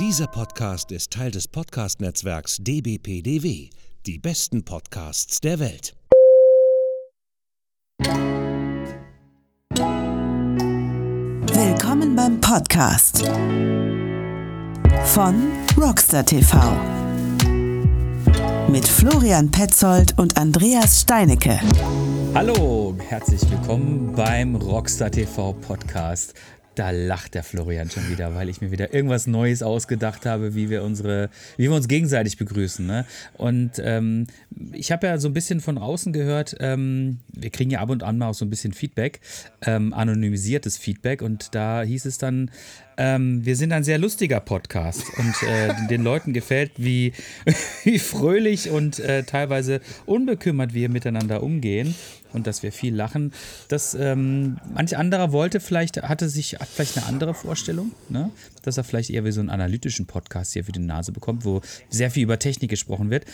Dieser Podcast ist Teil des Podcast-Netzwerks dbpdw. Die besten Podcasts der Welt. Willkommen beim Podcast von Rockstar TV mit Florian Petzold und Andreas Steinecke. Hallo, herzlich willkommen beim Rockstar TV Podcast. Da lacht der Florian schon wieder, weil ich mir wieder irgendwas Neues ausgedacht habe, wie wir unsere, wie wir uns gegenseitig begrüßen. Ne? Und ähm, ich habe ja so ein bisschen von außen gehört, ähm, wir kriegen ja ab und an mal auch so ein bisschen Feedback, ähm, anonymisiertes Feedback. Und da hieß es dann, ähm, wir sind ein sehr lustiger Podcast und äh, den Leuten gefällt, wie, wie fröhlich und äh, teilweise unbekümmert wir miteinander umgehen und dass wir viel lachen. Das, ähm, manch anderer wollte vielleicht, hatte sich hat vielleicht eine andere Vorstellung, ne? dass er vielleicht eher wie so einen analytischen Podcast hier für die Nase bekommt, wo sehr viel über Technik gesprochen wird.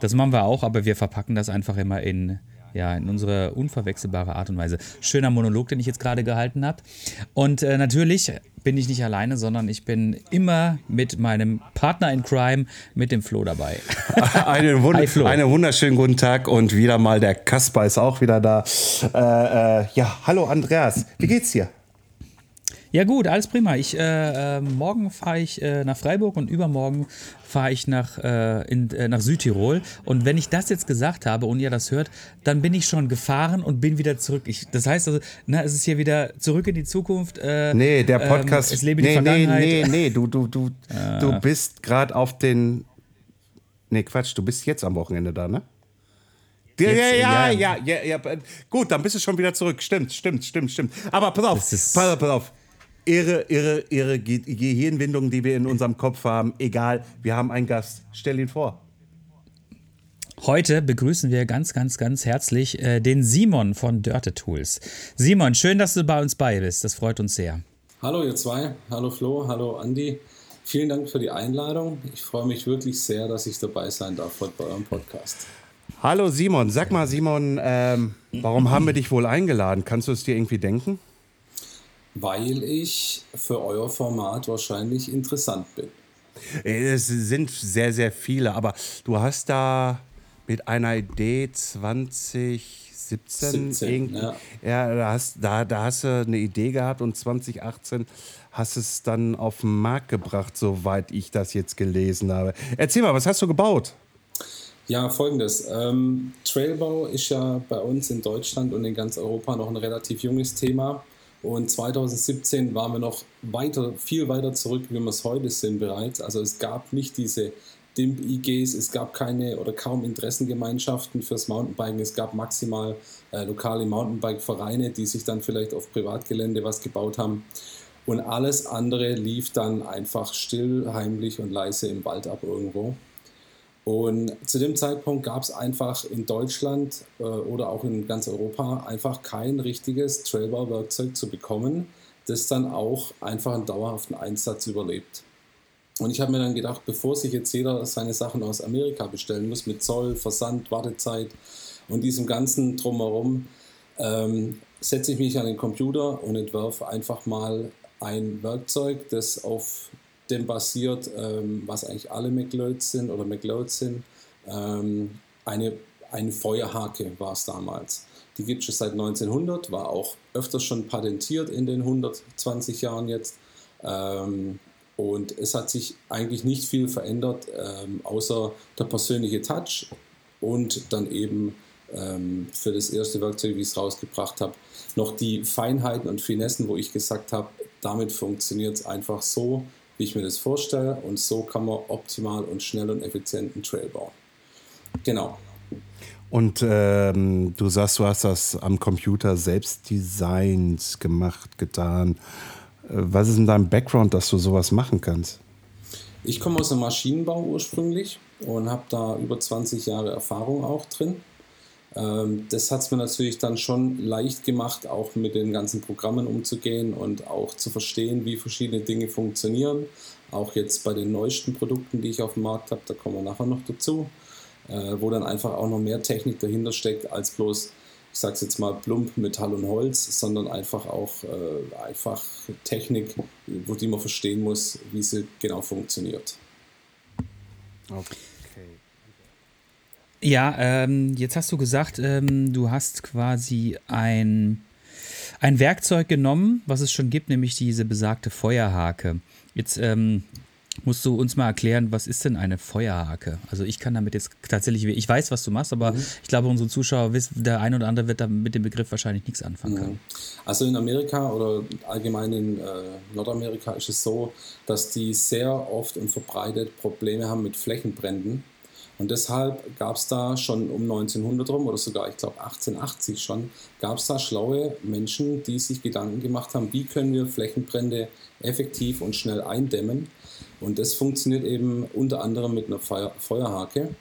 Das machen wir auch, aber wir verpacken das einfach immer in ja, in unsere unverwechselbare Art und Weise. Schöner Monolog, den ich jetzt gerade gehalten habe. Und äh, natürlich bin ich nicht alleine, sondern ich bin immer mit meinem Partner in Crime, mit dem Flo dabei. einen, Wund Hi, einen wunderschönen guten Tag und wieder mal der Kasper ist auch wieder da. Äh, äh, ja, hallo Andreas, wie geht's dir? Ja gut, alles prima. Ich, äh, äh, morgen fahre ich äh, nach Freiburg und übermorgen fahre ich nach, äh, in, äh, nach Südtirol. Und wenn ich das jetzt gesagt habe und ihr das hört, dann bin ich schon gefahren und bin wieder zurück. Ich, das heißt also, na, es ist hier wieder zurück in die Zukunft. Äh, nee, der ähm, Podcast. Ähm, es lebe nee, die Vergangenheit. Nee, nee, nee, du, du, du, du bist gerade auf den. Nee, Quatsch, du bist jetzt am Wochenende da, ne? Ja, ja, ja, ja, ja, ja, Gut, dann bist du schon wieder zurück. Stimmt, stimmt, stimmt, stimmt. Aber pass auf, pass auf, pass auf ihre, ihre, ihre Ge Gehirnwindungen, die wir in unserem Kopf haben, egal, wir haben einen Gast. Stell ihn vor. Heute begrüßen wir ganz, ganz, ganz herzlich äh, den Simon von Dörte Tools. Simon, schön, dass du bei uns bei bist. Das freut uns sehr. Hallo ihr zwei, hallo Flo, hallo Andi. Vielen Dank für die Einladung. Ich freue mich wirklich sehr, dass ich dabei sein darf heute bei eurem Podcast. Hallo Simon, sag mal Simon, ähm, warum haben wir dich wohl eingeladen? Kannst du es dir irgendwie denken? Weil ich für euer Format wahrscheinlich interessant bin. Es sind sehr, sehr viele, aber du hast da mit einer Idee 2017 17, ja. ja, da, hast, da, da hast du eine Idee gehabt und 2018 hast es dann auf den Markt gebracht, soweit ich das jetzt gelesen habe. Erzähl mal, was hast du gebaut? Ja, folgendes. Ähm, Trailbau ist ja bei uns in Deutschland und in ganz Europa noch ein relativ junges Thema. Und 2017 waren wir noch weiter, viel weiter zurück, wie wir es heute sind bereits. Also es gab nicht diese DIMP-IGs, es gab keine oder kaum Interessengemeinschaften fürs Mountainbiken. Es gab maximal äh, lokale Mountainbike-Vereine, die sich dann vielleicht auf Privatgelände was gebaut haben. Und alles andere lief dann einfach still, heimlich und leise im Wald ab irgendwo. Und zu dem Zeitpunkt gab es einfach in Deutschland äh, oder auch in ganz Europa einfach kein richtiges Trailbauwerkzeug zu bekommen, das dann auch einfach einen dauerhaften Einsatz überlebt. Und ich habe mir dann gedacht, bevor sich jetzt jeder seine Sachen aus Amerika bestellen muss, mit Zoll, Versand, Wartezeit und diesem ganzen Drumherum, ähm, setze ich mich an den Computer und entwerfe einfach mal ein Werkzeug, das auf dem basiert, ähm, was eigentlich alle McLeods sind oder McLeods sind. Ähm, eine, eine Feuerhake war es damals. Die gibt es schon seit 1900, war auch öfters schon patentiert in den 120 Jahren jetzt. Ähm, und es hat sich eigentlich nicht viel verändert, ähm, außer der persönliche Touch und dann eben ähm, für das erste Werkzeug, wie ich es rausgebracht habe, noch die Feinheiten und Finessen, wo ich gesagt habe, damit funktioniert es einfach so, wie ich mir das vorstelle. Und so kann man optimal und schnell und effizient einen Trail bauen. Genau. Und ähm, du sagst, du hast das am Computer selbst designt, gemacht, getan. Äh, was ist in deinem Background, dass du sowas machen kannst? Ich komme aus dem Maschinenbau ursprünglich und habe da über 20 Jahre Erfahrung auch drin. Ähm, das hat es mir natürlich dann schon leicht gemacht, auch mit den ganzen Programmen umzugehen und auch zu verstehen, wie verschiedene Dinge funktionieren. Auch jetzt bei den neuesten Produkten, die ich auf dem Markt habe, da kommen wir nachher noch dazu, äh, wo dann einfach auch noch mehr Technik dahinter steckt, als bloß, ich sage es jetzt mal plump Metall und Holz, sondern einfach auch äh, einfach Technik, wo die man verstehen muss, wie sie genau funktioniert. Okay. Ja, ähm, jetzt hast du gesagt, ähm, du hast quasi ein, ein Werkzeug genommen, was es schon gibt, nämlich diese besagte Feuerhake. Jetzt ähm, musst du uns mal erklären, was ist denn eine Feuerhake? Also ich kann damit jetzt tatsächlich, ich weiß, was du machst, aber mhm. ich glaube, unsere Zuschauer wissen, der eine oder andere wird da mit dem Begriff wahrscheinlich nichts anfangen können. Also in Amerika oder allgemein in äh, Nordamerika ist es so, dass die sehr oft und verbreitet Probleme haben mit Flächenbränden. Und deshalb gab es da schon um 1900 rum oder sogar, ich glaube 1880 schon, gab es da schlaue Menschen, die sich Gedanken gemacht haben, wie können wir Flächenbrände effektiv und schnell eindämmen. Und das funktioniert eben unter anderem mit einer Feuer Feuerhake.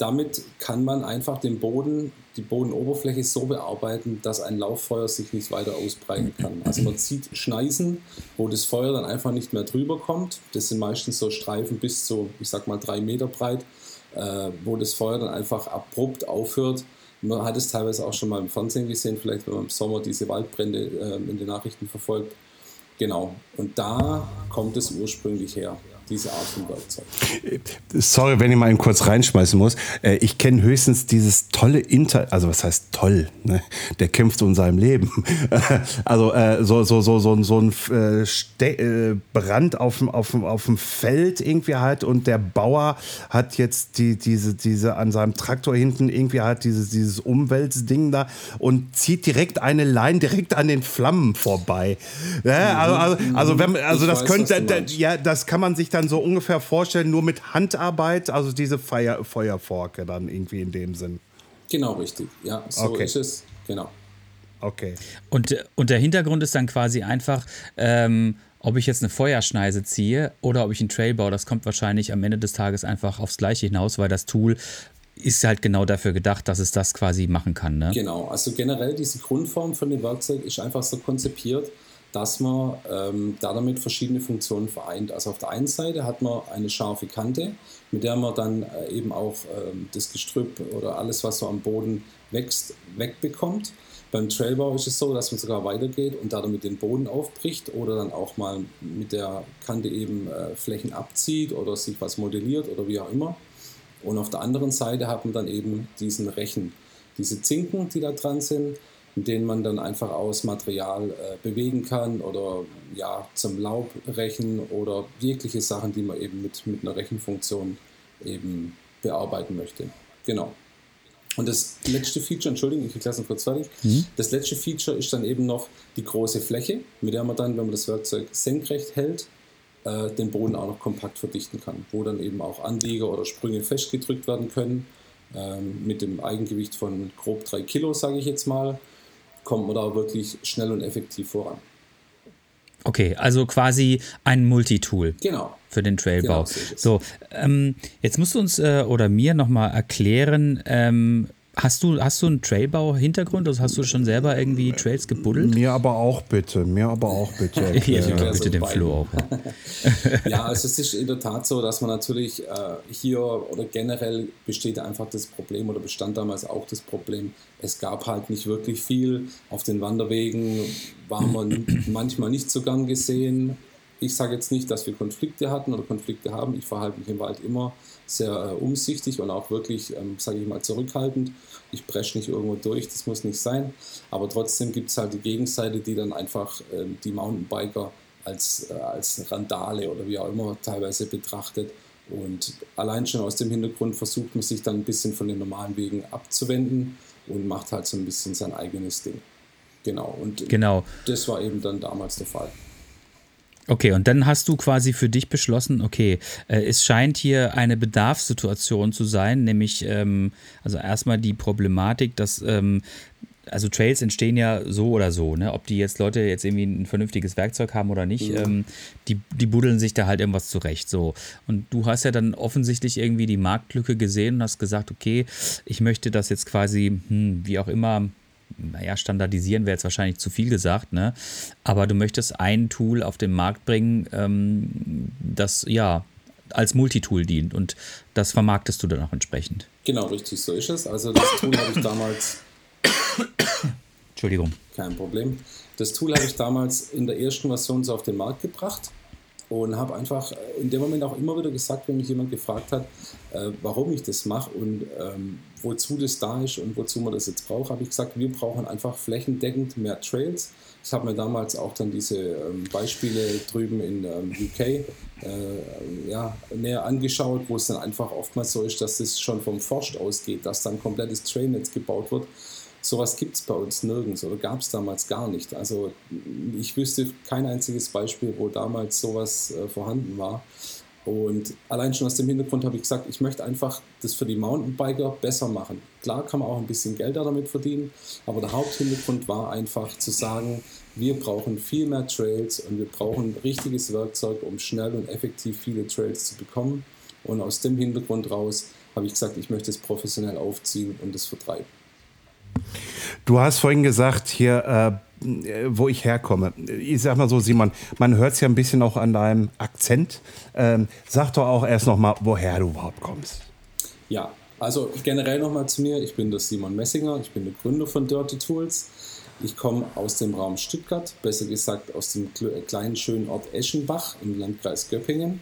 Damit kann man einfach den Boden, die Bodenoberfläche so bearbeiten, dass ein Lauffeuer sich nicht weiter ausbreiten kann. Also man zieht Schneisen, wo das Feuer dann einfach nicht mehr drüber kommt. Das sind meistens so Streifen bis zu, ich sag mal, drei Meter breit, äh, wo das Feuer dann einfach abrupt aufhört. Man hat es teilweise auch schon mal im Fernsehen gesehen, vielleicht wenn man im Sommer diese Waldbrände äh, in den Nachrichten verfolgt. Genau. Und da kommt es ursprünglich her diese Art von Werkzeug. Sorry, wenn ich mal kurz reinschmeißen muss. Äh, ich kenne höchstens dieses tolle Inter, also was heißt toll? Ne? Der kämpft um sein Leben. Also äh, so, so, so, so, so ein äh, Brand auf dem, auf, dem, auf dem Feld irgendwie halt und der Bauer hat jetzt die, diese, diese an seinem Traktor hinten irgendwie halt dieses, dieses Umweltding da und zieht direkt eine Leine direkt an den Flammen vorbei. Ja, also, also, also, wenn, also das weiß, könnte, ja, das kann man sich dann dann so ungefähr vorstellen, nur mit Handarbeit, also diese Feuer, Feuerforke dann irgendwie in dem Sinn. Genau, richtig. Ja, so okay. ist es. Genau. Okay. Und, und der Hintergrund ist dann quasi einfach, ähm, ob ich jetzt eine Feuerschneise ziehe oder ob ich einen Trail baue, das kommt wahrscheinlich am Ende des Tages einfach aufs Gleiche hinaus, weil das Tool ist halt genau dafür gedacht, dass es das quasi machen kann. Ne? Genau, also generell diese Grundform von dem Werkzeug ist einfach so konzipiert, dass man ähm, da damit verschiedene Funktionen vereint. Also auf der einen Seite hat man eine scharfe Kante, mit der man dann äh, eben auch ähm, das Gestrüpp oder alles, was so am Boden wächst, wegbekommt. Beim Trailbau ist es so, dass man sogar weitergeht und damit den Boden aufbricht oder dann auch mal mit der Kante eben äh, Flächen abzieht oder sich was modelliert oder wie auch immer. Und auf der anderen Seite hat man dann eben diesen Rechen, diese Zinken, die da dran sind, mit denen man dann einfach aus Material äh, bewegen kann oder ja, zum Laub rächen oder jegliche Sachen, die man eben mit, mit einer Rechenfunktion eben bearbeiten möchte. Genau. Und das letzte Feature, Entschuldigung, ich lasse kurz fertig. Mhm. Das letzte Feature ist dann eben noch die große Fläche, mit der man dann, wenn man das Werkzeug senkrecht hält, äh, den Boden auch noch kompakt verdichten kann, wo dann eben auch Anlieger oder Sprünge festgedrückt werden können, ähm, mit dem Eigengewicht von grob drei Kilo, sage ich jetzt mal kommt man da wirklich schnell und effektiv voran. Okay, also quasi ein Multitool. Genau. Für den Trailbau. Genau, so, so ähm, jetzt musst du uns äh, oder mir nochmal erklären, ähm, Hast du, hast du einen Trailbau-Hintergrund? Also hast du schon selber irgendwie Trails gebuddelt? Mir aber auch bitte, mir aber auch bitte. ja, ja, bitte den Flo auch. ja, also es ist in der Tat so, dass man natürlich äh, hier oder generell besteht einfach das Problem oder bestand damals auch das Problem, es gab halt nicht wirklich viel. Auf den Wanderwegen war man manchmal nicht so gern gesehen. Ich sage jetzt nicht, dass wir Konflikte hatten oder Konflikte haben. Ich verhalte mich im Wald immer sehr äh, umsichtig und auch wirklich, ähm, sage ich mal, zurückhaltend. Ich presche nicht irgendwo durch, das muss nicht sein. Aber trotzdem gibt es halt die Gegenseite, die dann einfach ähm, die Mountainbiker als, äh, als Randale oder wie auch immer teilweise betrachtet. Und allein schon aus dem Hintergrund versucht man sich dann ein bisschen von den normalen Wegen abzuwenden und macht halt so ein bisschen sein eigenes Ding. Genau. Und genau. das war eben dann damals der Fall. Okay, und dann hast du quasi für dich beschlossen, okay, äh, es scheint hier eine Bedarfssituation zu sein, nämlich ähm, also erstmal die Problematik, dass ähm, also Trails entstehen ja so oder so, ne? Ob die jetzt Leute jetzt irgendwie ein vernünftiges Werkzeug haben oder nicht, ja. ähm, die, die buddeln sich da halt irgendwas zurecht. So. Und du hast ja dann offensichtlich irgendwie die Marktlücke gesehen und hast gesagt, okay, ich möchte das jetzt quasi, hm, wie auch immer, naja, standardisieren wäre jetzt wahrscheinlich zu viel gesagt, ne? Aber du möchtest ein Tool auf den Markt bringen, ähm, das ja als Multitool dient und das vermarktest du dann auch entsprechend. Genau, richtig, so ist es. Also das Tool habe ich damals Entschuldigung. Kein Problem. Das Tool habe ich damals in der ersten Version so auf den Markt gebracht und habe einfach in dem Moment auch immer wieder gesagt, wenn mich jemand gefragt hat, äh, warum ich das mache und ähm, wozu das da ist und wozu man das jetzt braucht, habe ich gesagt, wir brauchen einfach flächendeckend mehr Trails. Ich habe mir damals auch dann diese ähm, Beispiele drüben in ähm, UK äh, ja, näher angeschaut, wo es dann einfach oftmals so ist, dass es schon vom Forst ausgeht, dass dann komplettes Trailnetz gebaut wird Sowas gibt es bei uns nirgends oder gab es damals gar nicht. Also ich wüsste kein einziges Beispiel, wo damals sowas äh, vorhanden war. Und allein schon aus dem Hintergrund habe ich gesagt, ich möchte einfach das für die Mountainbiker besser machen. Klar kann man auch ein bisschen Geld damit verdienen, aber der Haupthintergrund war einfach zu sagen, wir brauchen viel mehr Trails und wir brauchen richtiges Werkzeug, um schnell und effektiv viele Trails zu bekommen. Und aus dem Hintergrund raus habe ich gesagt, ich möchte es professionell aufziehen und es vertreiben. Du hast vorhin gesagt, hier, äh, wo ich herkomme. Ich sag mal so, Simon, man hört es ja ein bisschen auch an deinem Akzent. Ähm, sag doch auch erst noch mal, woher du überhaupt kommst. Ja, also generell noch mal zu mir. Ich bin der Simon Messinger, ich bin der Gründer von Dirty Tools. Ich komme aus dem Raum Stuttgart, besser gesagt aus dem kleinen schönen Ort Eschenbach im Landkreis Göppingen.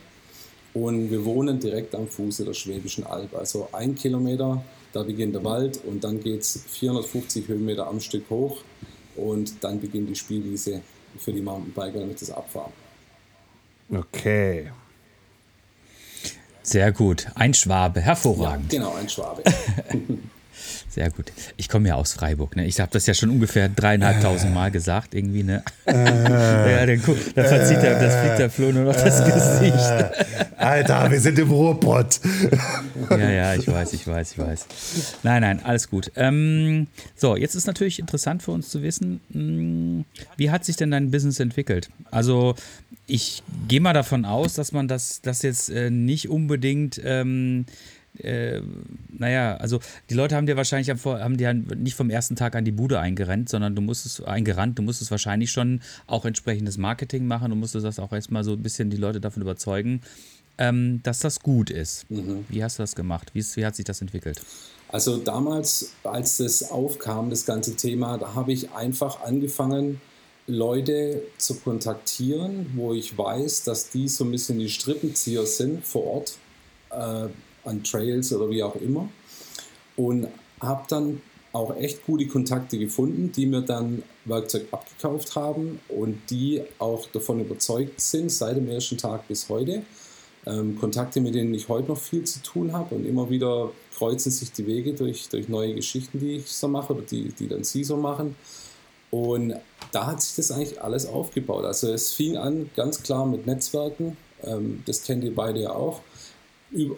Und wir wohnen direkt am Fuße der Schwäbischen Alb, also ein Kilometer da beginnt der Wald und dann geht es 450 Höhenmeter am Stück hoch und dann beginnt die Spielwiese für die Mountainbiker, damit das abfahren. Okay. Sehr gut. Ein Schwabe, hervorragend. Ja, genau, ein Schwabe. Sehr gut. Ich komme ja aus Freiburg. Ne? Ich habe das ja schon ungefähr dreieinhalbtausend Mal gesagt, irgendwie. Ne? Äh, ja, dann, guck, dann verzieht der, das fliegt der Flo nur noch das Gesicht. Alter, wir sind im Ruhrpott. ja, ja, ich weiß, ich weiß, ich weiß. Nein, nein, alles gut. Ähm, so, jetzt ist natürlich interessant für uns zu wissen, mh, hm, wie hat sich denn dein Business entwickelt? Also, ich gehe mal davon aus, dass man das, das jetzt äh, nicht unbedingt. Ähm, äh, naja, also die Leute haben dir wahrscheinlich haben dir nicht vom ersten Tag an die Bude eingerannt, sondern du musstest eingerannt, du musstest wahrscheinlich schon auch entsprechendes Marketing machen, du musstest das auch erstmal so ein bisschen die Leute davon überzeugen, ähm, dass das gut ist. Mhm. Wie hast du das gemacht? Wie, wie hat sich das entwickelt? Also damals, als das aufkam, das ganze Thema, da habe ich einfach angefangen, Leute zu kontaktieren, wo ich weiß, dass die so ein bisschen die Strippenzieher sind vor Ort. Äh, an Trails oder wie auch immer. Und habe dann auch echt gute Kontakte gefunden, die mir dann Werkzeug abgekauft haben und die auch davon überzeugt sind, seit dem ersten Tag bis heute. Ähm, Kontakte, mit denen ich heute noch viel zu tun habe und immer wieder kreuzen sich die Wege durch, durch neue Geschichten, die ich so mache oder die, die dann sie so machen. Und da hat sich das eigentlich alles aufgebaut. Also es fing an ganz klar mit Netzwerken, ähm, das kennt ihr beide ja auch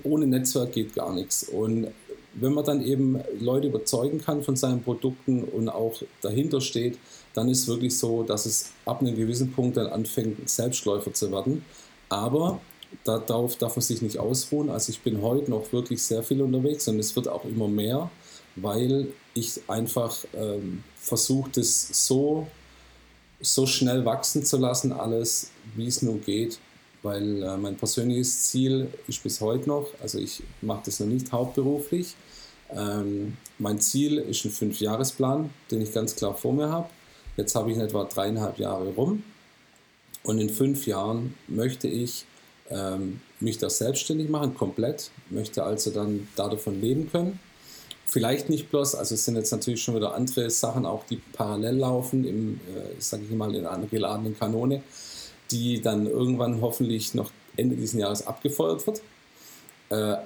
ohne Netzwerk geht gar nichts. Und wenn man dann eben Leute überzeugen kann von seinen Produkten und auch dahinter steht, dann ist wirklich so, dass es ab einem gewissen Punkt dann anfängt, Selbstläufer zu werden. Aber darauf darf man sich nicht ausruhen. Also ich bin heute noch wirklich sehr viel unterwegs und es wird auch immer mehr, weil ich einfach ähm, versuche, das so, so schnell wachsen zu lassen, alles, wie es nur geht weil äh, mein persönliches Ziel ist bis heute noch, also ich mache das noch nicht hauptberuflich. Ähm, mein Ziel ist ein Fünfjahresplan, den ich ganz klar vor mir habe. Jetzt habe ich in etwa dreieinhalb Jahre rum und in fünf Jahren möchte ich ähm, mich da selbstständig machen, komplett, möchte also dann davon leben können. Vielleicht nicht bloß, also es sind jetzt natürlich schon wieder andere Sachen auch, die parallel laufen, im, äh, sage ich mal, in einer geladenen Kanone die dann irgendwann hoffentlich noch Ende dieses Jahres abgefeuert wird. Äh,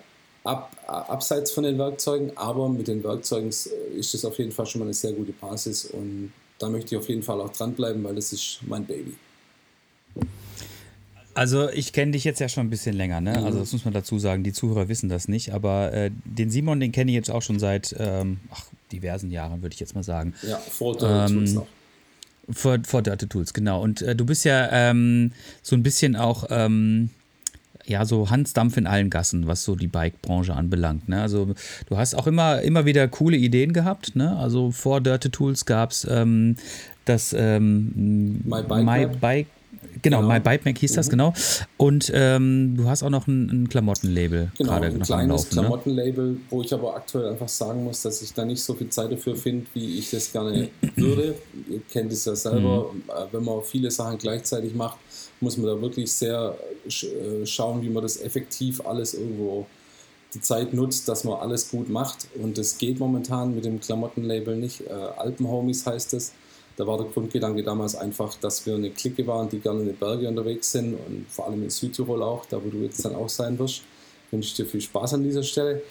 ab, abseits von den Werkzeugen, aber mit den Werkzeugen ist es auf jeden Fall schon mal eine sehr gute Basis und da möchte ich auf jeden Fall auch dranbleiben, weil das ist mein Baby. Also ich kenne dich jetzt ja schon ein bisschen länger, ne? Mhm. Also das muss man dazu sagen, die Zuhörer wissen das nicht, aber äh, den Simon, den kenne ich jetzt auch schon seit ähm, ach, diversen Jahren, würde ich jetzt mal sagen. Ja, vor ähm, noch. Vor, vor Dirty Tools, genau. Und äh, du bist ja ähm, so ein bisschen auch, ähm, ja, so Hansdampf in allen Gassen, was so die Bike-Branche anbelangt. Ne? Also du hast auch immer, immer wieder coole Ideen gehabt. Ne? Also vor Dirty Tools gab es ähm, das ähm, My Bike, My Bike Genau, genau. My Bike Mac hieß das, mhm. genau. Und ähm, du hast auch noch ein, ein Klamottenlabel genau, gerade ein noch kleines Laufen, ne? Klamottenlabel, ne? wo ich aber aktuell einfach sagen muss, dass ich da nicht so viel Zeit dafür finde, wie ich das gerne würde. Ihr kennt es ja selber, mhm. Äh, wenn man viele Sachen gleichzeitig macht, muss man da wirklich sehr äh, schauen, wie man das effektiv alles irgendwo die Zeit nutzt, dass man alles gut macht. Und das geht momentan mit dem Klamottenlabel nicht. Äh, Alpenhomies heißt es. Da war der Grundgedanke damals einfach, dass wir eine Clique waren, die gerne in den Berge unterwegs sind und vor allem in Südtirol auch, da wo du jetzt dann auch sein wirst. Ich wünsche dir viel Spaß an dieser Stelle.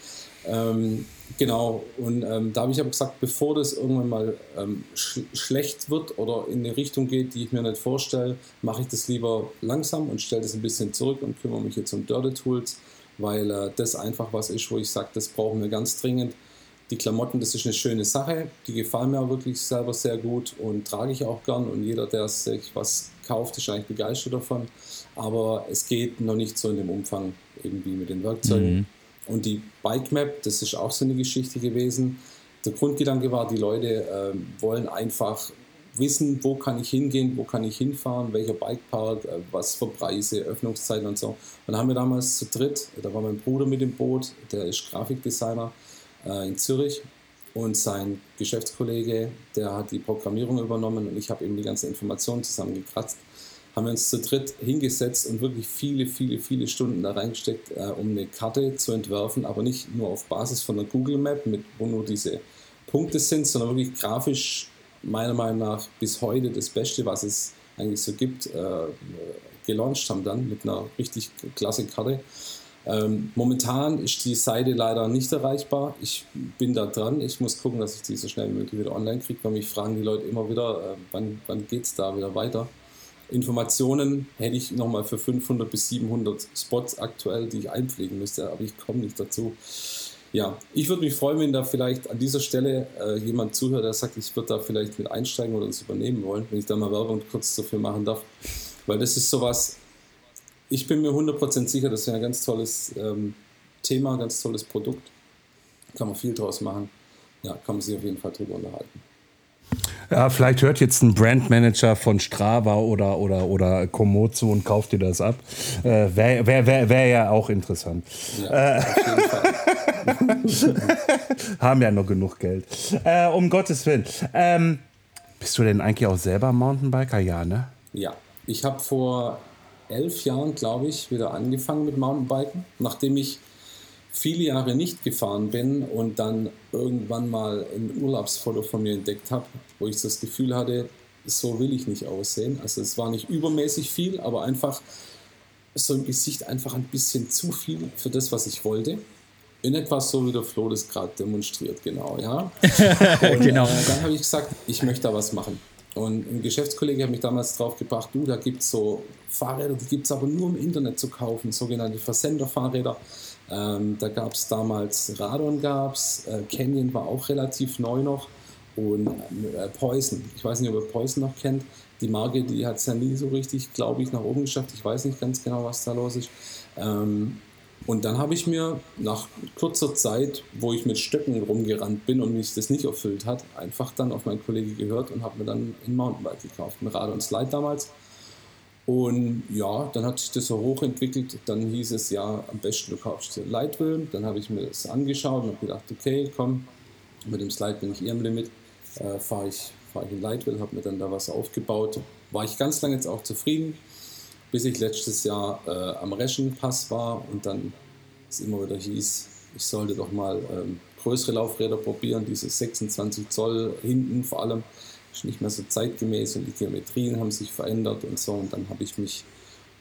Ähm, genau, und ähm, da habe ich aber gesagt, bevor das irgendwann mal ähm, sch schlecht wird oder in eine Richtung geht, die ich mir nicht vorstelle, mache ich das lieber langsam und stelle das ein bisschen zurück und kümmere mich jetzt um Dirty Tools, weil äh, das einfach was ist, wo ich sage, das brauchen wir ganz dringend die Klamotten, das ist eine schöne Sache. Die gefallen mir auch wirklich selber sehr gut und trage ich auch gern. Und jeder, der sich was kauft, ist eigentlich begeistert davon. Aber es geht noch nicht so in dem Umfang eben wie mit den Werkzeugen. Mhm. Und die Bike Map, das ist auch so eine Geschichte gewesen. Der Grundgedanke war, die Leute äh, wollen einfach wissen, wo kann ich hingehen, wo kann ich hinfahren, welcher Bikepark, äh, was für Preise, Öffnungszeiten und so. Und dann haben wir damals zu dritt, da war mein Bruder mit dem Boot, der ist Grafikdesigner, äh, in Zürich und sein Geschäftskollege, der hat die Programmierung übernommen und ich habe eben die ganzen Informationen zusammengekratzt. Haben wir uns zu dritt hingesetzt und wirklich viele, viele, viele Stunden da reingesteckt, äh, um eine Karte zu entwerfen, aber nicht nur auf Basis von einer Google Map, mit, wo nur diese Punkte sind, sondern wirklich grafisch meiner Meinung nach bis heute das Beste, was es eigentlich so gibt, äh, gelauncht haben dann mit einer richtig klasse Karte. Ähm, momentan ist die Seite leider nicht erreichbar. Ich bin da dran. Ich muss gucken, dass ich die so schnell wie möglich wieder online kriege, weil mich fragen die Leute immer wieder, äh, wann, wann geht es da wieder weiter. Informationen hätte ich nochmal für 500 bis 700 Spots aktuell, die ich einpflegen müsste, aber ich komme nicht dazu. Ja, ich würde mich freuen, wenn da vielleicht an dieser Stelle äh, jemand zuhört, der sagt, ich würde da vielleicht mit einsteigen oder das übernehmen wollen, wenn ich da mal Werbung kurz dafür machen darf. Weil das ist sowas, ich bin mir 100% sicher, das ist ein ganz tolles ähm, Thema, ganz tolles Produkt. Kann man viel draus machen. Ja, kann man sich auf jeden Fall drüber unterhalten. Ja, vielleicht hört jetzt ein Brandmanager von Strava oder, oder, oder Komozo und kauft dir das ab. Äh, Wäre wär, wär, wär ja auch interessant. Ja, äh, Haben ja noch genug Geld. Äh, um Gottes Willen. Ähm, bist du denn eigentlich auch selber Mountainbiker? Ja, ne? Ja, ich habe vor elf Jahren, glaube ich, wieder angefangen mit Mountainbiken, nachdem ich viele Jahre nicht gefahren bin und dann irgendwann mal ein Urlaubsfoto von mir entdeckt habe, wo ich das Gefühl hatte, so will ich nicht aussehen. Also es war nicht übermäßig viel, aber einfach so im Gesicht einfach ein bisschen zu viel für das, was ich wollte. In etwas so wie der Flo das gerade demonstriert, genau, ja. Und, genau. Äh, dann habe ich gesagt, ich möchte da was machen. Und ein Geschäftskollege hat mich damals drauf gebracht, du, da gibt es so Fahrräder, die gibt es aber nur im Internet zu kaufen, sogenannte Versenderfahrräder. Ähm, da gab es damals Radon, gab's, äh, Canyon war auch relativ neu noch und äh, Poison. Ich weiß nicht, ob ihr Poison noch kennt. Die Marke, die hat es ja nie so richtig, glaube ich, nach oben geschafft. Ich weiß nicht ganz genau, was da los ist. Ähm, und dann habe ich mir nach kurzer Zeit, wo ich mit Stöcken rumgerannt bin und mich das nicht erfüllt hat, einfach dann auf meinen Kollegen gehört und habe mir dann ein Mountainbike gekauft, ein Rad und Slide damals. Und ja, dann hat sich das so hochentwickelt. Dann hieß es ja, am besten du kaufst dir Lightwheel. Dann habe ich mir das angeschaut und habe gedacht, okay, komm, mit dem Slide bin ich eher im Limit. Äh, Fahre ich, fahr ich in Lightwheel, habe mir dann da was aufgebaut. War ich ganz lange jetzt auch zufrieden bis ich letztes Jahr äh, am Reschenpass war und dann es immer wieder hieß, ich sollte doch mal ähm, größere Laufräder probieren, diese 26 Zoll hinten vor allem, ist nicht mehr so zeitgemäß und die Geometrien haben sich verändert und so und dann habe ich mich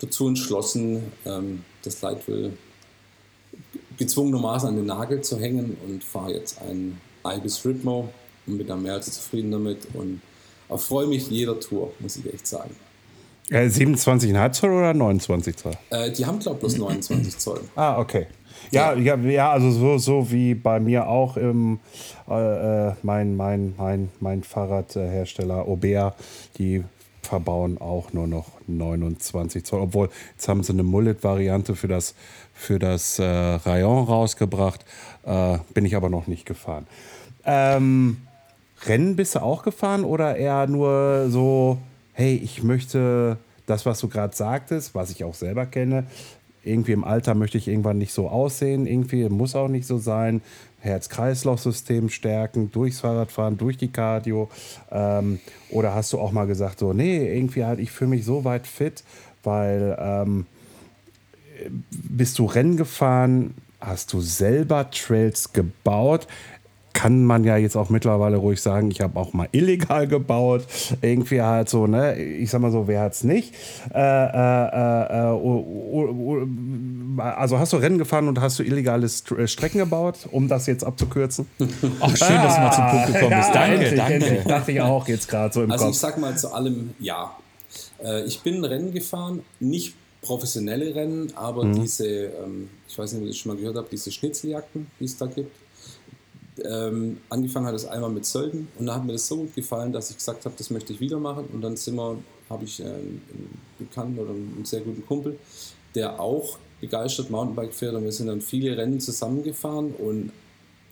dazu entschlossen, ähm, das Leitwheel gezwungenermaßen an den Nagel zu hängen und fahre jetzt ein Ibis Ritmo und bin da mehr als zufrieden damit und erfreue mich jeder Tour, muss ich echt sagen. Äh, 27,5 Zoll oder 29 Zoll? Äh, die haben, glaube ich, bloß 29 Zoll. Ah, okay. Ja, ja, ja, also so, so wie bei mir auch im, äh, äh mein, mein, mein, mein Fahrradhersteller Aubert, die verbauen auch nur noch 29 Zoll. Obwohl, jetzt haben sie eine Mullet-Variante für das, für das äh, Rayon rausgebracht. Äh, bin ich aber noch nicht gefahren. Ähm, Rennen bist du auch gefahren oder eher nur so hey, ich möchte das, was du gerade sagtest, was ich auch selber kenne, irgendwie im Alter möchte ich irgendwann nicht so aussehen, irgendwie muss auch nicht so sein. Herz-Kreislauf-System stärken, durchs Fahrradfahren, durch die Cardio. Ähm, oder hast du auch mal gesagt, so, nee, irgendwie halt, ich fühle mich so weit fit, weil ähm, bist du Rennen gefahren, hast du selber Trails gebaut? Kann man ja jetzt auch mittlerweile ruhig sagen, ich habe auch mal illegal gebaut. Irgendwie halt so, ne? Ich sag mal so, wer hat's nicht? Äh, äh, äh, also hast du Rennen gefahren und hast du illegale äh, Strecken gebaut, um das jetzt abzukürzen? Ach, schön, ah, dass du mal zum Punkt gekommen bist. Danke, endlich, danke. Endlich. Dachte ich auch jetzt gerade so im also Kopf. Also ich sag mal zu allem ja. Äh, ich bin Rennen gefahren, nicht professionelle Rennen, aber mhm. diese, ähm, ich weiß nicht, ob ihr das schon mal gehört habt, diese Schnitzeljagden, die es da gibt ähm, angefangen hat es einmal mit Sölden und da hat mir das so gut gefallen, dass ich gesagt habe, das möchte ich wieder machen. Und dann sind wir, habe ich äh, einen Bekannten oder einen sehr guten Kumpel, der auch begeistert Mountainbike fährt und wir sind dann viele Rennen zusammengefahren und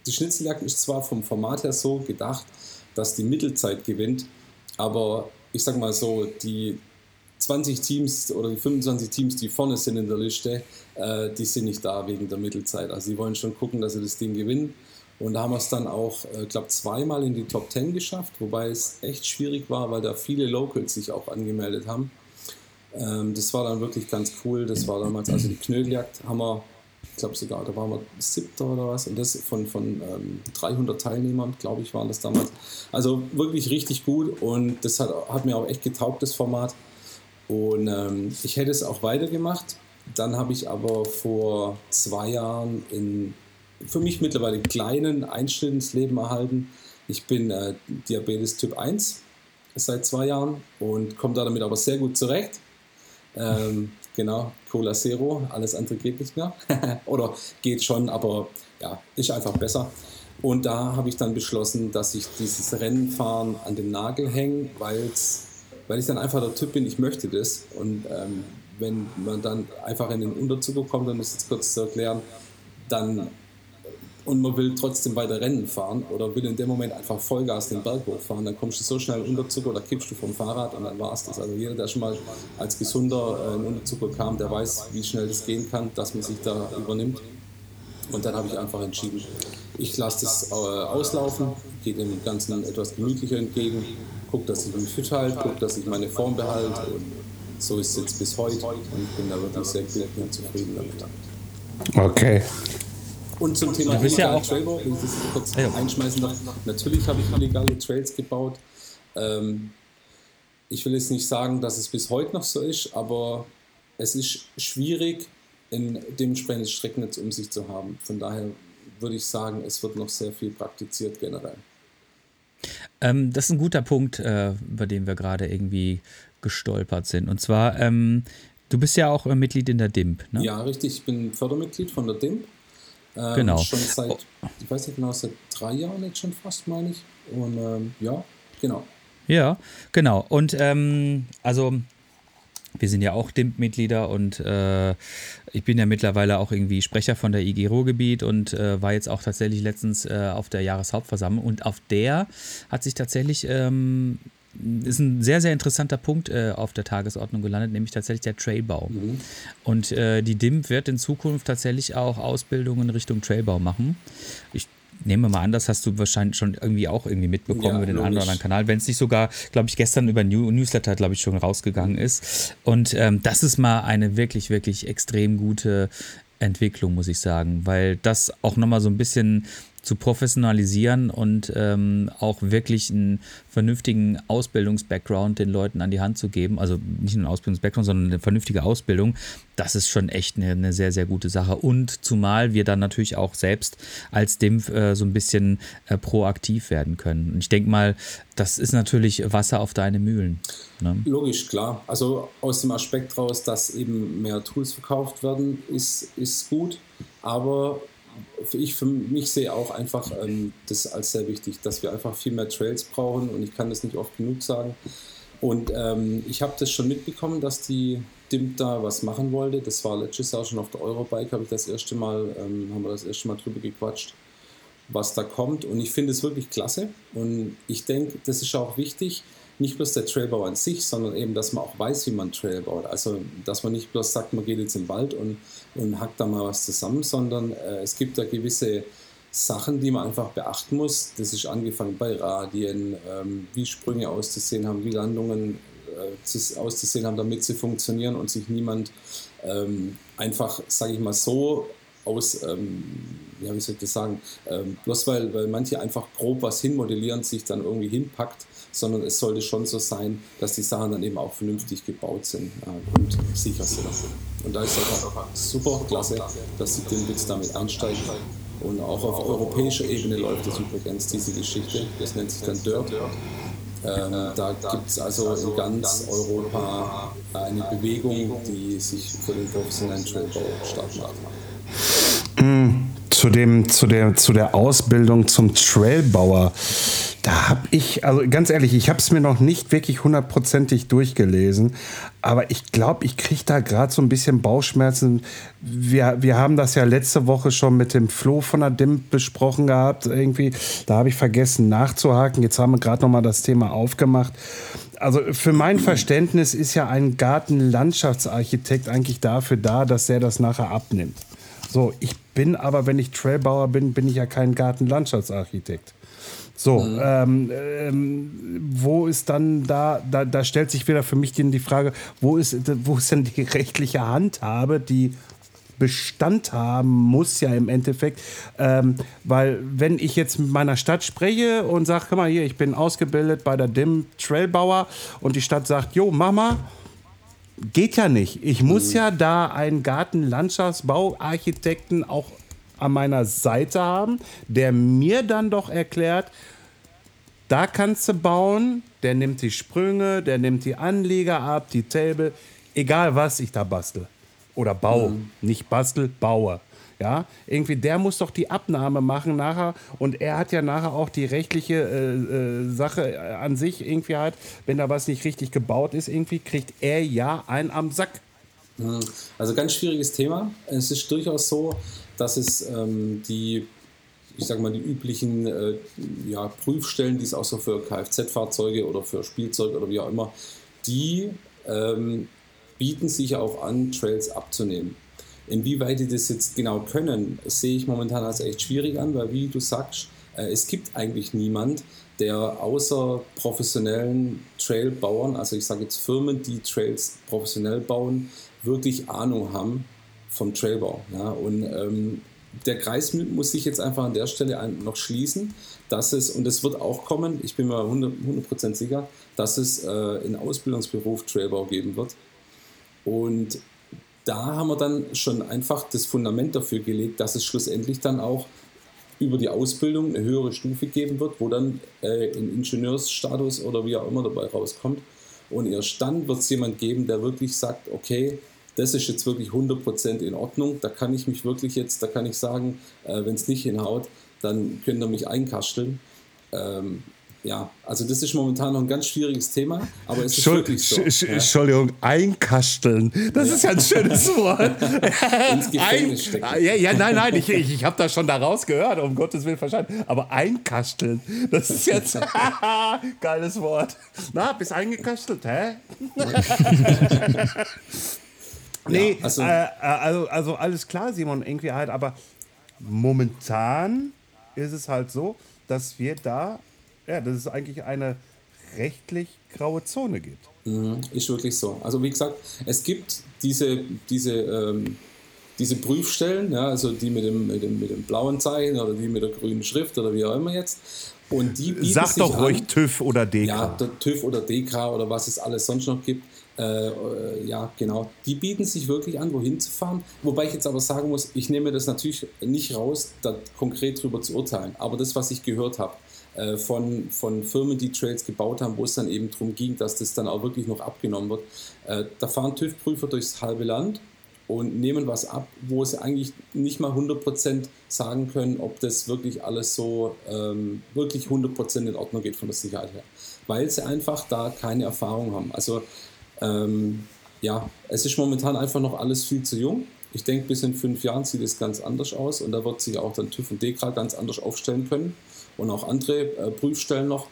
die Schnitzeljagd ist zwar vom Format her so gedacht, dass die Mittelzeit gewinnt, aber ich sag mal so, die 20 Teams oder die 25 Teams, die vorne sind in der Liste, äh, die sind nicht da wegen der Mittelzeit. Also sie wollen schon gucken, dass sie das Ding gewinnen. Und da haben wir es dann auch, ich äh, glaube, zweimal in die Top 10 geschafft, wobei es echt schwierig war, weil da viele Locals sich auch angemeldet haben. Ähm, das war dann wirklich ganz cool. Das war damals, also die Knödeljagd haben wir, ich glaube sogar, da waren wir siebter oder was. Und das von, von ähm, 300 Teilnehmern, glaube ich, waren das damals. Also wirklich richtig gut und das hat, hat mir auch echt getaugt, das Format. Und ähm, ich hätte es auch weitergemacht. Dann habe ich aber vor zwei Jahren in für mich mittlerweile kleinen Einschnitt ins Leben erhalten. Ich bin äh, Diabetes Typ 1 seit zwei Jahren und komme da damit aber sehr gut zurecht. Ähm, genau, Cola Zero, alles andere geht nicht mehr. Oder geht schon, aber ja, ist einfach besser. Und da habe ich dann beschlossen, dass ich dieses Rennenfahren an den Nagel hänge, weil ich dann einfach der Typ bin, ich möchte das. Und ähm, wenn man dann einfach in den Unterzug kommt, um das jetzt kurz zu erklären, dann und man will trotzdem weiter Rennen fahren oder will in dem Moment einfach Vollgas den Berg hochfahren, dann kommst du so schnell in Unterzucker oder kippst du vom Fahrrad und dann war es das. Also jeder, der schon mal als Gesunder äh, in Unterzucker kam, der weiß, wie schnell das gehen kann, dass man sich da übernimmt. Und dann habe ich einfach entschieden, ich lasse das äh, auslaufen, gehe dem Ganzen etwas gemütlicher entgegen, gucke, dass ich mich fit halte, gucke, dass ich meine Form behalte und so ist es jetzt bis heute und ich bin da wirklich sehr glücklich und zufrieden damit. Okay. Und zum Thema du bist ja auch Trailbau, wenn ich das kurz ja. einschmeißen darf. Natürlich habe ich illegale Trails gebaut. Ähm, ich will jetzt nicht sagen, dass es bis heute noch so ist, aber es ist schwierig, ein dementsprechendes Streckennetz um sich zu haben. Von daher würde ich sagen, es wird noch sehr viel praktiziert generell. Ähm, das ist ein guter Punkt, äh, über den wir gerade irgendwie gestolpert sind. Und zwar, ähm, du bist ja auch äh, Mitglied in der DIMP, ne? Ja, richtig. Ich bin Fördermitglied von der DIMP. Ähm, genau. Schon seit, ich weiß nicht genau, seit drei Jahren jetzt schon fast, meine ich. Und ähm, ja, genau. Ja, genau. Und ähm, also wir sind ja auch DIMP-Mitglieder und äh, ich bin ja mittlerweile auch irgendwie Sprecher von der IG Ruhrgebiet und äh, war jetzt auch tatsächlich letztens äh, auf der Jahreshauptversammlung und auf der hat sich tatsächlich ähm, ist ein sehr, sehr interessanter Punkt äh, auf der Tagesordnung gelandet, nämlich tatsächlich der Trailbau. Mhm. Und äh, die DIMP wird in Zukunft tatsächlich auch Ausbildungen Richtung Trailbau machen. Ich nehme mal an, das hast du wahrscheinlich schon irgendwie auch irgendwie mitbekommen ja, über den einen oder anderen Kanal, wenn es nicht sogar, glaube ich, gestern über New Newsletter, glaube ich, schon rausgegangen ist. Und ähm, das ist mal eine wirklich, wirklich extrem gute Entwicklung, muss ich sagen, weil das auch nochmal so ein bisschen zu professionalisieren und ähm, auch wirklich einen vernünftigen Ausbildungs-Background den Leuten an die Hand zu geben. Also nicht einen Ausbildungs-Background, sondern eine vernünftige Ausbildung. Das ist schon echt eine, eine, sehr, sehr gute Sache. Und zumal wir dann natürlich auch selbst als DIMF äh, so ein bisschen äh, proaktiv werden können. Und ich denke mal, das ist natürlich Wasser auf deine Mühlen. Ne? Logisch, klar. Also aus dem Aspekt raus, dass eben mehr Tools verkauft werden, ist, ist gut. Aber ich für mich sehe auch einfach ähm, das als sehr wichtig, dass wir einfach viel mehr Trails brauchen und ich kann das nicht oft genug sagen. Und ähm, ich habe das schon mitbekommen, dass die DIMP da was machen wollte. Das war letztes Jahr schon auf der Eurobike, habe ich das erste Mal, ähm, haben wir das erste Mal drüber gequatscht, was da kommt. Und ich finde es wirklich klasse. Und ich denke, das ist auch wichtig, nicht bloß der Trailbau an sich, sondern eben, dass man auch weiß, wie man Trail baut. Also, dass man nicht bloß sagt, man geht jetzt im Wald und, und hackt da mal was zusammen, sondern äh, es gibt da gewisse Sachen, die man einfach beachten muss. Das ist angefangen bei Radien, ähm, wie Sprünge auszusehen haben, wie Landungen äh, auszusehen haben, damit sie funktionieren und sich niemand ähm, einfach, sage ich mal so, aus, ähm, ja, wie soll ich das sagen, ähm, bloß weil, weil manche einfach grob was hinmodellieren, sich dann irgendwie hinpackt, sondern es sollte schon so sein, dass die Sachen dann eben auch vernünftig gebaut sind äh, und sicher sind. Und da ist es einfach super klasse, dass die Dimbits damit einsteigen. Und auch auf europäischer Ebene läuft das übrigens, diese Geschichte. Das nennt sich dann Dirt. Ähm, da gibt es also in ganz Europa eine Bewegung, die sich für den professionellen Trailbau stark macht. Mm, zu, dem, zu, der, zu der Ausbildung zum Trailbauer, da habe ich, also ganz ehrlich, ich habe es mir noch nicht wirklich hundertprozentig durchgelesen, aber ich glaube, ich kriege da gerade so ein bisschen Bauchschmerzen. Wir, wir haben das ja letzte Woche schon mit dem Flo von der DIMP besprochen gehabt, irgendwie. Da habe ich vergessen nachzuhaken. Jetzt haben wir gerade noch mal das Thema aufgemacht. Also für mein Verständnis ist ja ein Gartenlandschaftsarchitekt eigentlich dafür da, dass er das nachher abnimmt. So, ich bin aber, wenn ich Trailbauer bin, bin ich ja kein Gartenlandschaftsarchitekt. So, mhm. ähm, ähm, wo ist dann da, da, da stellt sich wieder für mich die, Frage, wo ist, wo ist denn die rechtliche Handhabe, die Bestand haben muss ja im Endeffekt, ähm, weil wenn ich jetzt mit meiner Stadt spreche und sage, guck mal hier, ich bin ausgebildet bei der DIM Trailbauer und die Stadt sagt, jo Mama, geht ja nicht. Ich muss mhm. ja da einen Gartenlandschaftsbauarchitekten auch an meiner Seite haben, der mir dann doch erklärt, da kannst du bauen, der nimmt die Sprünge, der nimmt die Anleger ab, die Table, egal was ich da bastel. Oder baue. Mhm. Nicht bastel, baue. Ja, irgendwie, der muss doch die Abnahme machen nachher und er hat ja nachher auch die rechtliche äh, äh, Sache an sich irgendwie halt, wenn da was nicht richtig gebaut ist, irgendwie kriegt er ja einen am Sack. Also ganz schwieriges Thema. Es ist durchaus so, dass es ähm, die, ich sage mal, die üblichen äh, ja, Prüfstellen, die es auch so für Kfz-Fahrzeuge oder für Spielzeug oder wie auch immer, die ähm, bieten sich auch an, Trails abzunehmen. Inwieweit die das jetzt genau können, sehe ich momentan als echt schwierig an, weil wie du sagst, äh, es gibt eigentlich niemand, der außer professionellen Trailbauern, also ich sage jetzt Firmen, die Trails professionell bauen, wirklich Ahnung haben, vom Trailbau. Ja? Und ähm, der Kreis muss sich jetzt einfach an der Stelle noch schließen, dass es, und es wird auch kommen, ich bin mir 100%, 100 sicher, dass es äh, einen Ausbildungsberuf Trailbau geben wird. Und da haben wir dann schon einfach das Fundament dafür gelegt, dass es schlussendlich dann auch über die Ausbildung eine höhere Stufe geben wird, wo dann äh, ein Ingenieursstatus oder wie auch immer dabei rauskommt. Und erst dann wird es jemand geben, der wirklich sagt, okay, das ist jetzt wirklich 100% in Ordnung. Da kann ich mich wirklich jetzt, da kann ich sagen, äh, wenn es nicht hinhaut, dann könnt ihr mich einkasteln. Ähm, ja, also das ist momentan noch ein ganz schwieriges Thema, aber es ist Schuld, wirklich so. Sch ja. Entschuldigung, einkasteln. Das ja. ist ja ein schönes Wort. Ins Gefängnis stecken. Ja, ja, nein, nein, ich, ich, ich habe das schon daraus gehört, um Gottes Willen verstanden. Aber einkasteln, das ist jetzt geiles Wort. Na, bist eingekastelt, hä? Nee, ja, also, äh, also, also alles klar, Simon, irgendwie halt, aber momentan ist es halt so, dass wir da, ja, dass es eigentlich eine rechtlich graue Zone gibt. Mhm, ist wirklich so. Also wie gesagt, es gibt diese, diese, ähm, diese Prüfstellen, ja, also die mit dem, mit, dem, mit dem blauen Zeichen oder die mit der grünen Schrift oder wie auch immer jetzt. Und die Sag doch ruhig TÜV oder DK. Ja, TÜV oder DK oder was es alles sonst noch gibt. Äh, äh, ja, genau. Die bieten sich wirklich an, wohin zu fahren. Wobei ich jetzt aber sagen muss, ich nehme das natürlich nicht raus, da konkret drüber zu urteilen. Aber das, was ich gehört habe äh, von, von Firmen, die Trails gebaut haben, wo es dann eben darum ging, dass das dann auch wirklich noch abgenommen wird, äh, da fahren TÜV-Prüfer durchs halbe Land und nehmen was ab, wo sie eigentlich nicht mal 100% sagen können, ob das wirklich alles so ähm, wirklich 100% in Ordnung geht von der Sicherheit her. Weil sie einfach da keine Erfahrung haben. Also ähm, ja, es ist momentan einfach noch alles viel zu jung. Ich denke, bis in fünf Jahren sieht es ganz anders aus und da wird sich auch dann TÜV und DEKRA ganz anders aufstellen können und auch andere äh, Prüfstellen noch.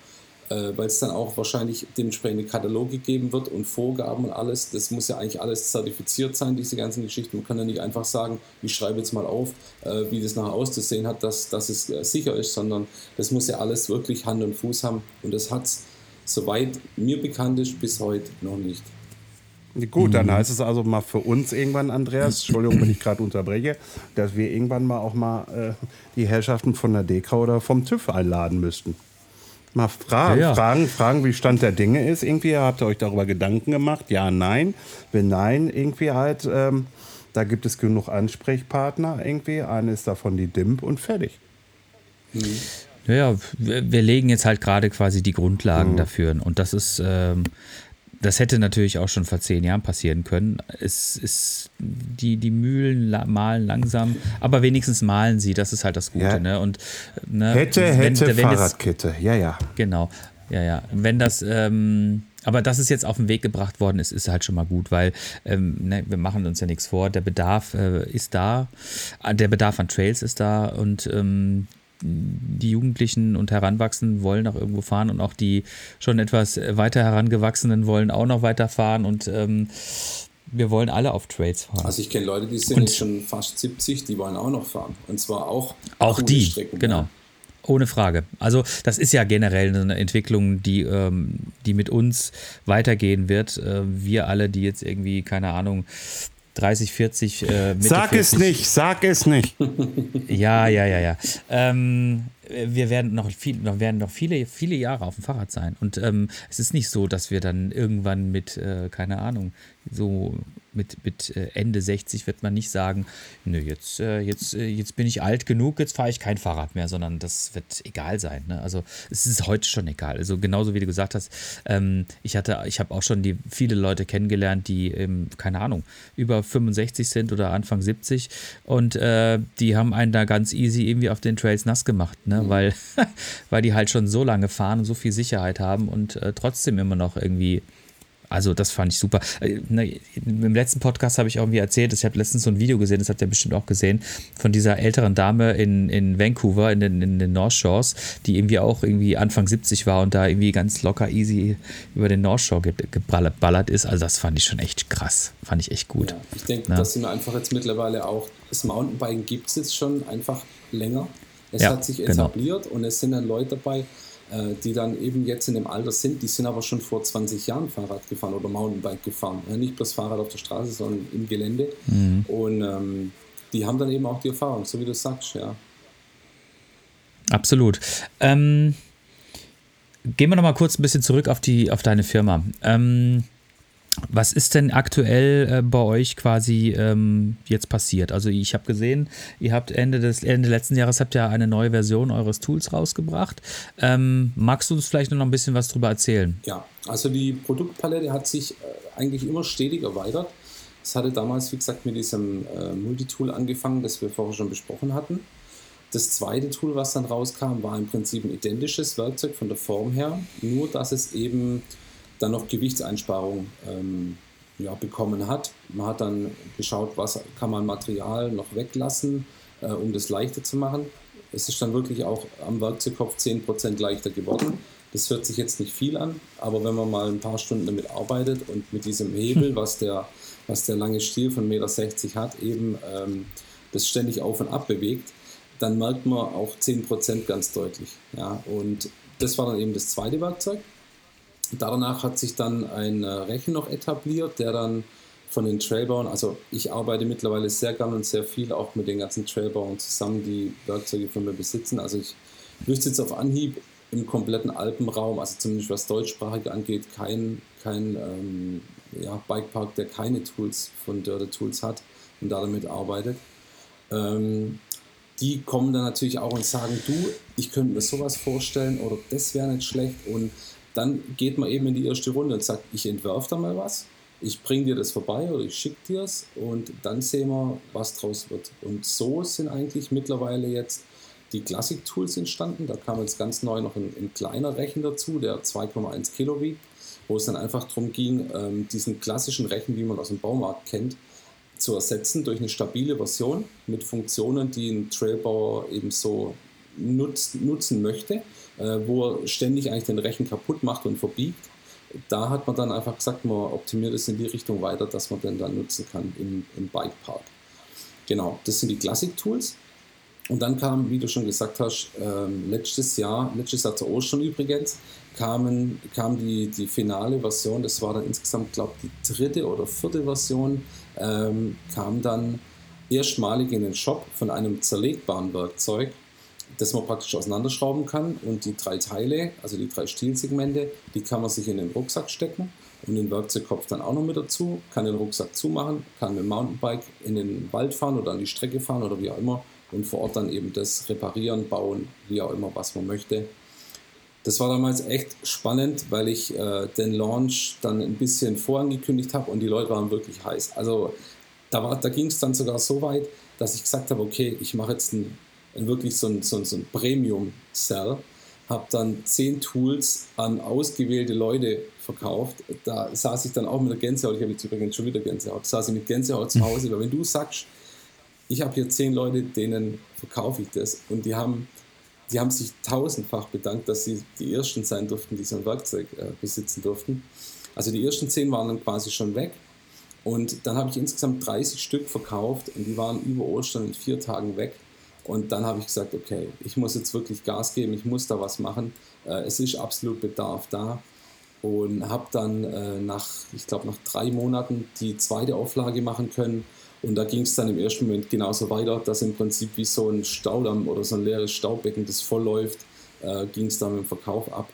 äh, weil es dann auch wahrscheinlich dementsprechende Kataloge geben wird und Vorgaben und alles. Das muss ja eigentlich alles zertifiziert sein, diese ganzen Geschichten. Man kann ja nicht einfach sagen, ich schreibe jetzt mal auf, äh, wie das nachher auszusehen hat, dass, dass es äh, sicher ist, sondern das muss ja alles wirklich Hand und Fuß haben und das hat es, soweit mir bekannt ist, bis heute noch nicht. Gut, dann heißt es also mal für uns irgendwann, Andreas, Entschuldigung, wenn ich gerade unterbreche, dass wir irgendwann mal auch mal äh, die Herrschaften von der DEKRA oder vom TÜV einladen müssten. Mal fragen, ja, ja. fragen, fragen, wie Stand der Dinge ist. Irgendwie habt ihr euch darüber Gedanken gemacht? Ja, nein. Wenn nein, irgendwie halt, ähm, da gibt es genug Ansprechpartner irgendwie. Eine ist davon die DIMP und fertig. Mhm. Ja, wir, wir, legen jetzt halt gerade quasi die Grundlagen mhm. dafür. Und das ist, ähm, das hätte natürlich auch schon vor zehn Jahren passieren können. Es ist, die, die Mühlen malen langsam, aber wenigstens malen sie, das ist halt das Gute. Ja. Ne? Und, ne, hätte, wenn, hätte, wenn Fahrradkette, ja, ja. Genau, ja, ja. Wenn das, ähm, aber dass es jetzt auf den Weg gebracht worden ist, ist halt schon mal gut, weil ähm, ne, wir machen uns ja nichts vor. Der Bedarf äh, ist da, der Bedarf an Trails ist da und ähm, die Jugendlichen und Heranwachsenden wollen auch irgendwo fahren und auch die schon etwas weiter herangewachsenen wollen auch noch weiterfahren und ähm, wir wollen alle auf Trails fahren. Also ich kenne Leute, die sind jetzt schon fast 70, die wollen auch noch fahren. Und zwar auch auch die Strecken. Genau. Ohne Frage. Also das ist ja generell eine Entwicklung, die, ähm, die mit uns weitergehen wird. Äh, wir alle, die jetzt irgendwie, keine Ahnung, 30, 40. Äh, sag 40. es nicht, sag es nicht. ja, ja, ja, ja. Ähm, wir werden noch, viel, noch, werden noch viele, viele Jahre auf dem Fahrrad sein. Und ähm, es ist nicht so, dass wir dann irgendwann mit, äh, keine Ahnung, so mit, mit äh, Ende 60 wird man nicht sagen, nö, jetzt, äh, jetzt, äh, jetzt bin ich alt genug, jetzt fahre ich kein Fahrrad mehr, sondern das wird egal sein. Ne? Also es ist heute schon egal. Also genauso wie du gesagt hast, ähm, ich hatte, ich habe auch schon die viele Leute kennengelernt, die, ähm, keine Ahnung, über 65 sind oder Anfang 70 und äh, die haben einen da ganz easy irgendwie auf den Trails nass gemacht, ne? Mhm. weil, weil die halt schon so lange fahren und so viel Sicherheit haben und äh, trotzdem immer noch irgendwie also das fand ich super. Äh, ne, Im letzten Podcast habe ich irgendwie erzählt, ich habe letztens so ein Video gesehen, das habt ihr bestimmt auch gesehen, von dieser älteren Dame in, in Vancouver, in den, in den North Shores, die irgendwie auch irgendwie Anfang 70 war und da irgendwie ganz locker easy über den North Shore geballert ist. Also das fand ich schon echt krass. Fand ich echt gut. Ja, ich denke, ja. dass sie mir einfach jetzt mittlerweile auch, das Mountainbiken gibt es jetzt schon einfach länger. Es ja, hat sich genau. etabliert genau. und es sind dann Leute dabei, die dann eben jetzt in dem Alter sind, die sind aber schon vor 20 Jahren Fahrrad gefahren oder Mountainbike gefahren. Nicht bloß Fahrrad auf der Straße, sondern im Gelände. Mhm. Und ähm, die haben dann eben auch die Erfahrung, so wie du sagst, ja. Absolut. Ähm, gehen wir noch mal kurz ein bisschen zurück auf, die, auf deine Firma. Ähm, was ist denn aktuell äh, bei euch quasi ähm, jetzt passiert? Also ich habe gesehen, ihr habt Ende des Ende letzten Jahres habt ja eine neue Version eures Tools rausgebracht. Ähm, magst du uns vielleicht noch ein bisschen was darüber erzählen? Ja, also die Produktpalette hat sich äh, eigentlich immer stetig erweitert. Es hatte damals, wie gesagt, mit diesem äh, Multitool angefangen, das wir vorher schon besprochen hatten. Das zweite Tool, was dann rauskam, war im Prinzip ein identisches Werkzeug von der Form her, nur dass es eben dann noch Gewichtseinsparungen ähm, ja, bekommen hat. Man hat dann geschaut, was kann man Material noch weglassen, äh, um das leichter zu machen. Es ist dann wirklich auch am Werkzeugkopf 10% leichter geworden. Das hört sich jetzt nicht viel an, aber wenn man mal ein paar Stunden damit arbeitet und mit diesem Hebel, was der, was der lange Stiel von 1,60 Meter hat, eben ähm, das ständig auf und ab bewegt, dann merkt man auch 10% ganz deutlich. Ja? Und das war dann eben das zweite Werkzeug. Danach hat sich dann ein äh, Rechen noch etabliert, der dann von den Trailbauern, also ich arbeite mittlerweile sehr gern und sehr viel auch mit den ganzen Trailbauern zusammen, die Werkzeuge von mir besitzen. Also ich wüsste jetzt auf Anhieb im kompletten Alpenraum, also zumindest was deutschsprachig angeht, kein, kein ähm, ja, Bikepark, der keine Tools von Dörde Tools hat und da damit arbeitet. Ähm, die kommen dann natürlich auch und sagen, du, ich könnte mir sowas vorstellen oder das wäre nicht schlecht und dann geht man eben in die erste Runde und sagt, ich entwerfe da mal was, ich bringe dir das vorbei oder ich schicke dir es und dann sehen wir, was draus wird. Und so sind eigentlich mittlerweile jetzt die Classic-Tools entstanden. Da kam jetzt ganz neu noch ein, ein kleiner Rechen dazu, der 2,1 Kilo wiegt, wo es dann einfach darum ging, ähm, diesen klassischen Rechen, wie man aus dem Baumarkt kennt, zu ersetzen durch eine stabile Version mit Funktionen, die ein Trailbauer eben so nutz, nutzen möchte, wo er ständig eigentlich den Rechen kaputt macht und verbiegt. Da hat man dann einfach gesagt, man optimiert es in die Richtung weiter, dass man den dann nutzen kann im, im Bikepark. Genau, das sind die Classic-Tools. Und dann kam, wie du schon gesagt hast, ähm, letztes Jahr, letztes Jahr zu Ostern übrigens, kamen, kam die, die finale Version, das war dann insgesamt, glaube ich, die dritte oder vierte Version, ähm, kam dann erstmalig in den Shop von einem zerlegbaren Werkzeug, das man praktisch auseinanderschrauben kann und die drei Teile, also die drei Stielsegmente, die kann man sich in den Rucksack stecken und den Werkzeugkopf dann auch noch mit dazu, kann den Rucksack zumachen, kann mit dem Mountainbike in den Wald fahren oder an die Strecke fahren oder wie auch immer und vor Ort dann eben das reparieren, bauen, wie auch immer, was man möchte. Das war damals echt spannend, weil ich äh, den Launch dann ein bisschen vorangekündigt habe und die Leute waren wirklich heiß. Also da, da ging es dann sogar so weit, dass ich gesagt habe, okay, ich mache jetzt ein, ein wirklich so ein, so ein, so ein Premium-Sell, habe dann zehn Tools an ausgewählte Leute verkauft. Da saß ich dann auch mit der Gänsehaut, ich habe jetzt übrigens schon wieder Gänsehaut, saß ich mit Gänsehaut zu Hause, weil wenn du sagst, ich habe hier zehn Leute, denen verkaufe ich das und die haben, die haben sich tausendfach bedankt, dass sie die Ersten sein durften, die so ein Werkzeug äh, besitzen durften. Also die ersten zehn waren dann quasi schon weg und dann habe ich insgesamt 30 Stück verkauft und die waren über Ostern in vier Tagen weg. Und dann habe ich gesagt, okay, ich muss jetzt wirklich Gas geben, ich muss da was machen. Äh, es ist absolut Bedarf da. Und habe dann äh, nach, ich glaube, nach drei Monaten die zweite Auflage machen können und da ging es dann im ersten Moment genauso weiter, dass im Prinzip wie so ein Staudamm oder so ein leeres Staubecken, das voll läuft, äh, ging es dann mit dem Verkauf ab.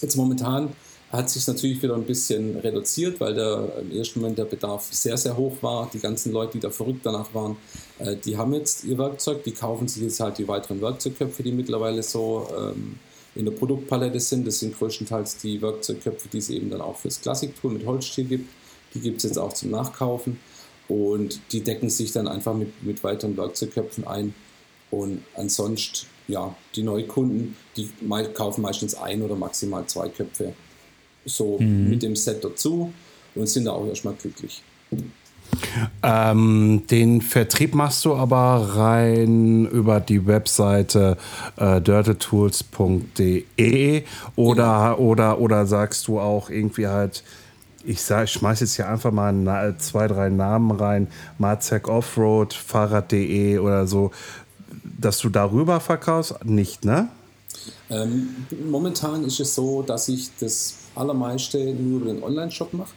Jetzt momentan hat sich natürlich wieder ein bisschen reduziert, weil der, im ersten Moment der Bedarf sehr, sehr hoch war. Die ganzen Leute, die da verrückt danach waren, äh, die haben jetzt ihr Werkzeug, die kaufen sich jetzt halt die weiteren Werkzeugköpfe, die mittlerweile so ähm, in der Produktpalette sind. Das sind größtenteils die Werkzeugköpfe, die es eben dann auch fürs Klassiktool mit Holzstiel gibt. Die gibt es jetzt auch zum Nachkaufen. Und die decken sich dann einfach mit, mit weiteren Werkzeugköpfen ein. Und ansonsten, ja, die Neukunden, die kaufen meistens ein oder maximal zwei Köpfe so mhm. mit dem Set dazu und sind da auch erstmal glücklich. Ähm, den Vertrieb machst du aber rein über die Webseite äh, dirtetools.de oder, genau. oder, oder sagst du auch irgendwie halt, ich, sag, ich schmeiß jetzt hier einfach mal zwei, drei Namen rein, Marzek Offroad, Fahrrad.de oder so, dass du darüber verkaufst? Nicht, ne? Ähm, momentan ist es so, dass ich das allermeiste nur über den Online-Shop mache.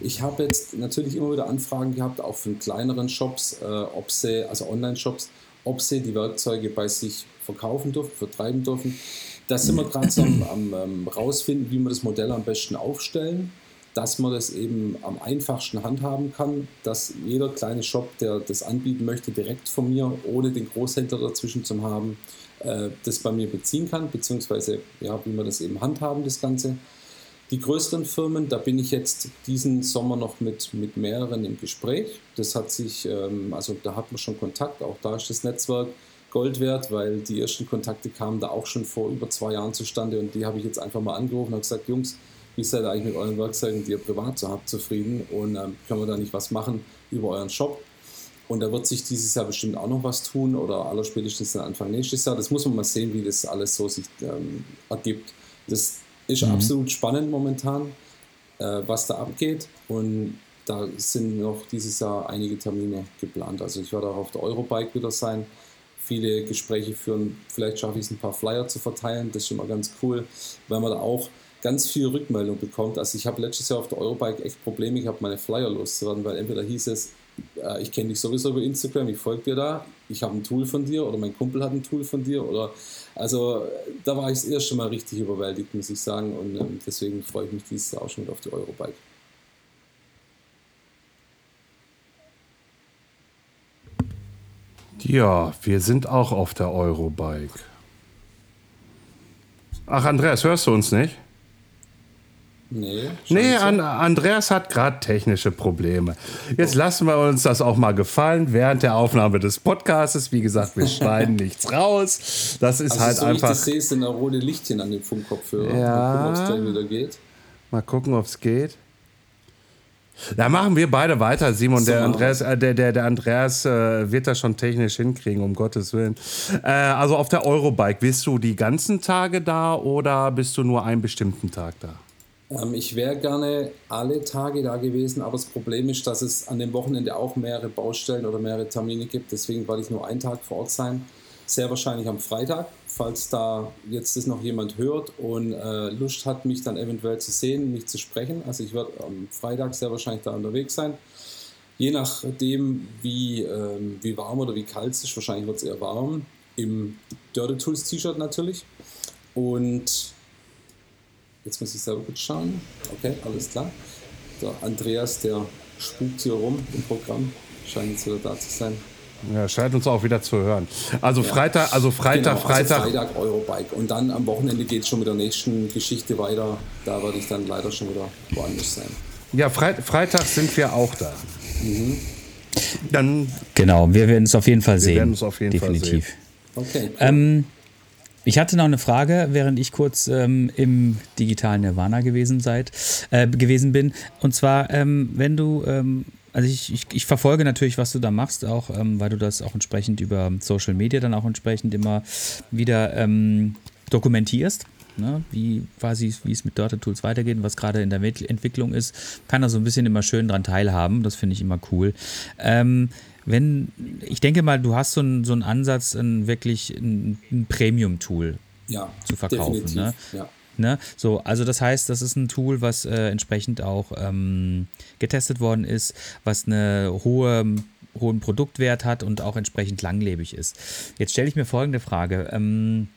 Ich habe jetzt natürlich immer wieder Anfragen gehabt, auch von kleineren Shops, äh, ob sie, also Online-Shops, ob sie die Werkzeuge bei sich verkaufen dürfen, vertreiben dürfen. Da sind wir gerade so am, am ähm, rausfinden, wie wir das Modell am besten aufstellen dass man das eben am einfachsten handhaben kann, dass jeder kleine Shop, der das anbieten möchte, direkt von mir, ohne den Großhändler dazwischen zu haben, äh, das bei mir beziehen kann, beziehungsweise ja, wie wir das eben handhaben, das Ganze. Die größeren Firmen, da bin ich jetzt diesen Sommer noch mit, mit mehreren im Gespräch. Das hat sich, ähm, also da hat man schon Kontakt, auch da ist das Netzwerk Gold wert, weil die ersten Kontakte kamen da auch schon vor über zwei Jahren zustande und die habe ich jetzt einfach mal angerufen und gesagt, Jungs, wie seid ihr eigentlich mit euren Werkzeugen, die ihr privat so habt, zufrieden und ähm, können wir da nicht was machen über euren Shop? Und da wird sich dieses Jahr bestimmt auch noch was tun oder aller spätestens dann Anfang nächstes Jahr. Das muss man mal sehen, wie das alles so sich ähm, ergibt. Das ist mhm. absolut spannend momentan, äh, was da abgeht. Und da sind noch dieses Jahr einige Termine geplant. Also ich werde auch auf der Eurobike wieder sein, viele Gespräche führen. Vielleicht schaffe ich es, ein paar Flyer zu verteilen. Das ist schon mal ganz cool, weil man da auch ganz viel Rückmeldung bekommt. Also ich habe letztes Jahr auf der Eurobike echt Probleme gehabt, meine Flyer loszuwerden, weil entweder hieß es, äh, ich kenne dich sowieso über Instagram, ich folge dir da, ich habe ein Tool von dir oder mein Kumpel hat ein Tool von dir oder also da war ich das erste Mal richtig überwältigt, muss ich sagen und ähm, deswegen freue ich mich dieses Jahr auch schon auf die Eurobike. Ja, wir sind auch auf der Eurobike. Ach, Andreas, hörst du uns nicht? Nee, nee An Andreas hat gerade technische Probleme. Jetzt lassen wir uns das auch mal gefallen während der Aufnahme des Podcasts. Wie gesagt, wir schneiden nichts raus. Das ist also halt so einfach. Ich sehe, sind da rote Lichtchen an dem Funkkopfhörer. Ja. Mal gucken, ob es wieder geht. Mal gucken, ob es geht. Da machen wir beide weiter, Simon. Der Andreas, äh, der, der, der Andreas äh, wird das schon technisch hinkriegen, um Gottes Willen. Äh, also auf der Eurobike, bist du die ganzen Tage da oder bist du nur einen bestimmten Tag da? Ähm, ich wäre gerne alle Tage da gewesen, aber das Problem ist, dass es an dem Wochenende auch mehrere Baustellen oder mehrere Termine gibt. Deswegen werde ich nur einen Tag vor Ort sein. Sehr wahrscheinlich am Freitag, falls da jetzt das noch jemand hört und äh, Lust hat, mich dann eventuell zu sehen, mich zu sprechen. Also ich werde am Freitag sehr wahrscheinlich da unterwegs sein. Je nachdem, wie, ähm, wie warm oder wie kalt es ist, wahrscheinlich wird es eher warm. Im Dirty Tools T-Shirt natürlich. Und Jetzt muss ich selber kurz schauen. Okay, alles klar. Der Andreas, der spukt hier rum im Programm. Scheint jetzt wieder da zu sein. Ja, scheint uns auch wieder zu hören. Also Ja. Freitag, also Freitag, genau, Freitag. Also Freitag Eurobike. Und dann am Wochenende geht es schon mit der nächsten Geschichte weiter. Da werde ich dann leider schon wieder woanders sein. Ja, Freit Freitag sind wir auch da. Dann Genau, wir werden es auf jeden Fall sehen. werden es auf jeden Fall Definitiv. Okay. Ähm, ich hatte noch eine Frage, während ich kurz ähm, im digitalen Nirvana gewesen seid, äh, gewesen bin. Und zwar, ähm, wenn du, ähm, also ich, ich, ich verfolge natürlich, was du da machst, auch ähm, weil du das auch entsprechend über Social Media dann auch entsprechend immer wieder ähm, dokumentierst. Ne, wie quasi, wie es mit Data Tools weitergeht und was gerade in der Entwicklung ist, kann da so ein bisschen immer schön dran teilhaben. Das finde ich immer cool. Ähm, wenn, ich denke mal, du hast so einen, so einen Ansatz, ein wirklich ein, ein Premium-Tool ja, zu verkaufen. Ne? Ja. Ne? So, also das heißt, das ist ein Tool, was äh, entsprechend auch ähm, getestet worden ist, was eine hohe hohen Produktwert hat und auch entsprechend langlebig ist. Jetzt stelle ich mir folgende Frage. Ähm,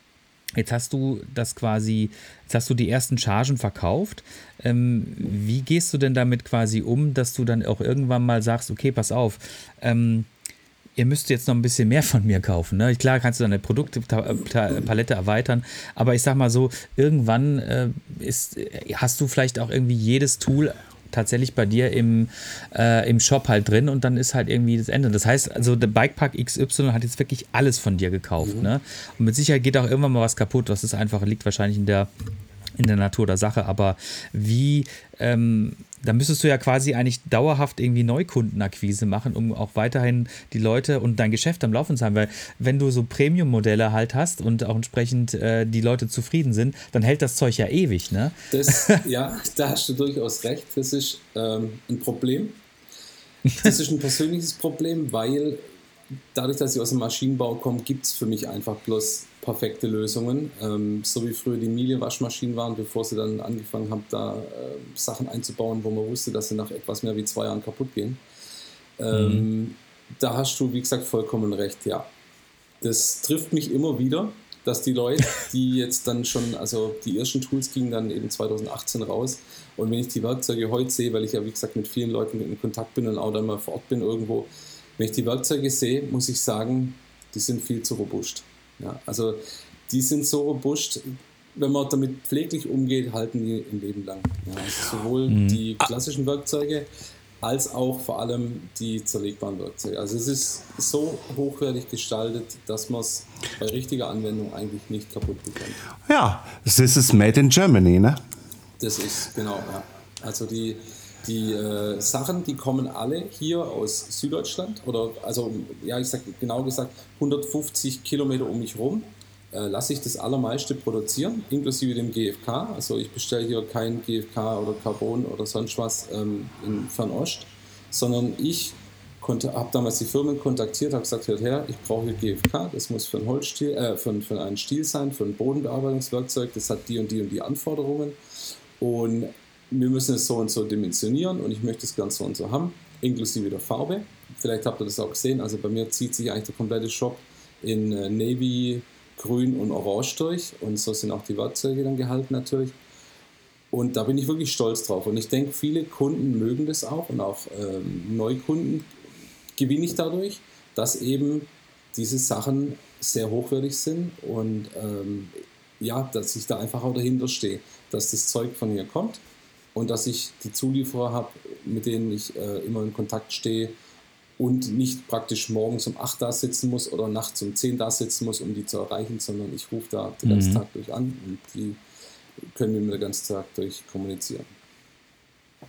Jetzt hast du das quasi, jetzt hast du die ersten Chargen verkauft. Ähm, wie gehst du denn damit quasi um, dass du dann auch irgendwann mal sagst, okay, pass auf, ähm, ihr müsst jetzt noch ein bisschen mehr von mir kaufen. Ne? Klar kannst du deine Produktpalette erweitern, aber ich sag mal so, irgendwann äh, ist, hast du vielleicht auch irgendwie jedes Tool tatsächlich bei dir im, äh, im Shop halt drin und dann ist halt irgendwie das Ende. Das heißt, also der Bikepark XY hat jetzt wirklich alles von dir gekauft. Ne? Und mit Sicherheit geht auch irgendwann mal was kaputt. Das ist einfach, liegt wahrscheinlich in der, in der Natur der Sache. Aber wie, ähm, da müsstest du ja quasi eigentlich dauerhaft irgendwie Neukundenakquise machen, um auch weiterhin die Leute und dein Geschäft am Laufen zu haben. Weil wenn du so Premium-Modelle halt hast und auch entsprechend äh, die Leute zufrieden sind, dann hält das Zeug ja ewig, ne? Das, ja, da hast du durchaus recht. Das ist ähm, ein Problem. Das ist ein persönliches Problem, weil dadurch, dass ich aus dem Maschinenbau komme, gibt es für mich einfach bloß perfekte Lösungen. Ähm, so wie früher die Miele-Waschmaschinen waren, bevor sie dann angefangen haben, da äh, Sachen einzubauen, wo man wusste, dass sie nach etwas mehr wie zwei Jahren kaputt gehen. Ähm, Da hast du, wie gesagt, vollkommen recht, ja. Das trifft mich immer wieder, dass die Leute, die jetzt dann schon, also die ersten Tools gingen dann eben 2018 raus. Und wenn ich die Werkzeuge heute sehe, weil ich ja, wie gesagt, mit vielen Leuten in Kontakt bin und auch dann mal vor Ort bin irgendwo, wenn ich die Werkzeuge sehe, muss ich sagen, die sind viel zu robust. Ja, also die sind so robust, wenn man damit pfleglich umgeht, halten die ein Leben lang. Ja, also sowohl die klassischen Werkzeuge als auch vor allem die zerlegbaren Werkzeuge. Also es ist so hochwertig gestaltet, dass man es bei richtiger Anwendung eigentlich nicht kaputt bekommt. Ja, this is made in Germany, ne? Das ist genau, ja. Also die, die äh, Sachen, die kommen alle hier aus Süddeutschland oder also ja, ich sage genau gesagt 150 Kilometer um mich rum. Äh, lasse ich das allermeiste produzieren, inklusive dem GFK. Also ich bestelle hier kein GFK oder Carbon oder sonst was ähm, in Fernost, sondern ich habe damals die Firmen kontaktiert, habe gesagt, hört her, ich brauche GFK, das muss für, ein Holzstiel, äh, für, für einen Stiel sein, für ein Bodenbearbeitungswerkzeug, das hat die und die und die Anforderungen. Und wir müssen es so und so dimensionieren und ich möchte es ganz so und so haben, inklusive der Farbe. Vielleicht habt ihr das auch gesehen, also bei mir zieht sich eigentlich der komplette Shop in äh, Navy, Grün und Orange durch und so sind auch die Werkzeuge dann gehalten natürlich. Und da bin ich wirklich stolz drauf. Und ich denke, viele Kunden mögen das auch und auch ähm, Neukunden gewinne ich dadurch, dass eben diese Sachen sehr hochwertig sind und ähm, ja, dass ich da einfach auch dahinter stehe, dass das Zeug von hier kommt und dass ich die Zulieferer habe, mit denen ich äh, immer in Kontakt stehe und nicht praktisch morgens um 8 da sitzen muss oder nachts um 10 da sitzen muss, um die zu erreichen, sondern ich rufe da den ganzen Tag durch an und die können mit mir den ganzen Tag durch kommunizieren.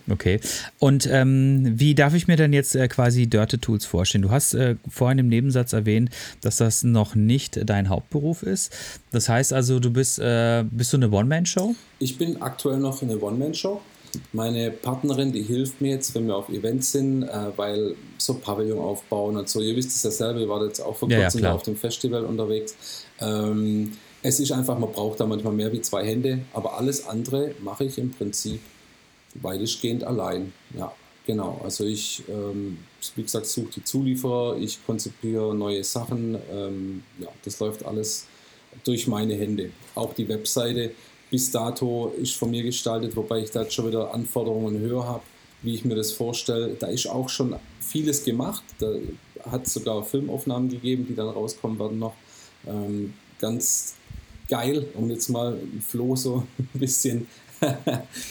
Okay. Und ähm, wie darf ich mir denn jetzt äh, quasi Dirty Tools vorstellen? Du hast äh, vorhin im Nebensatz erwähnt, dass das noch nicht dein Hauptberuf ist. Das heißt also, du bist, äh, bist du eine One-Man-Show? Ich bin aktuell noch eine One-Man-Show. Meine Partnerin, die hilft mir jetzt, wenn wir auf Events sind, äh, weil so Pavillon aufbauen und so. Ihr wisst es ja selber, ihr wart jetzt auch vor kurzem ja, ja, auf dem Festival unterwegs. Ähm, es ist einfach, man braucht da manchmal mehr wie zwei Hände, aber alles andere mache ich im Prinzip weitestgehend allein. Ja, genau. Also ich, ähm, wie gesagt, suche die Zulieferer, ich konzipiere neue Sachen. Ähm, ja, das läuft alles durch meine Hände. Auch die Webseite bis dato ist von mir gestaltet, wobei ich da jetzt schon wieder Anforderungen höher habe, wie ich mir das vorstelle. Da ist auch schon vieles gemacht. Da hat es sogar Filmaufnahmen gegeben, die dann rauskommen werden noch. Ähm, ganz geil, um jetzt mal Flo so ein bisschen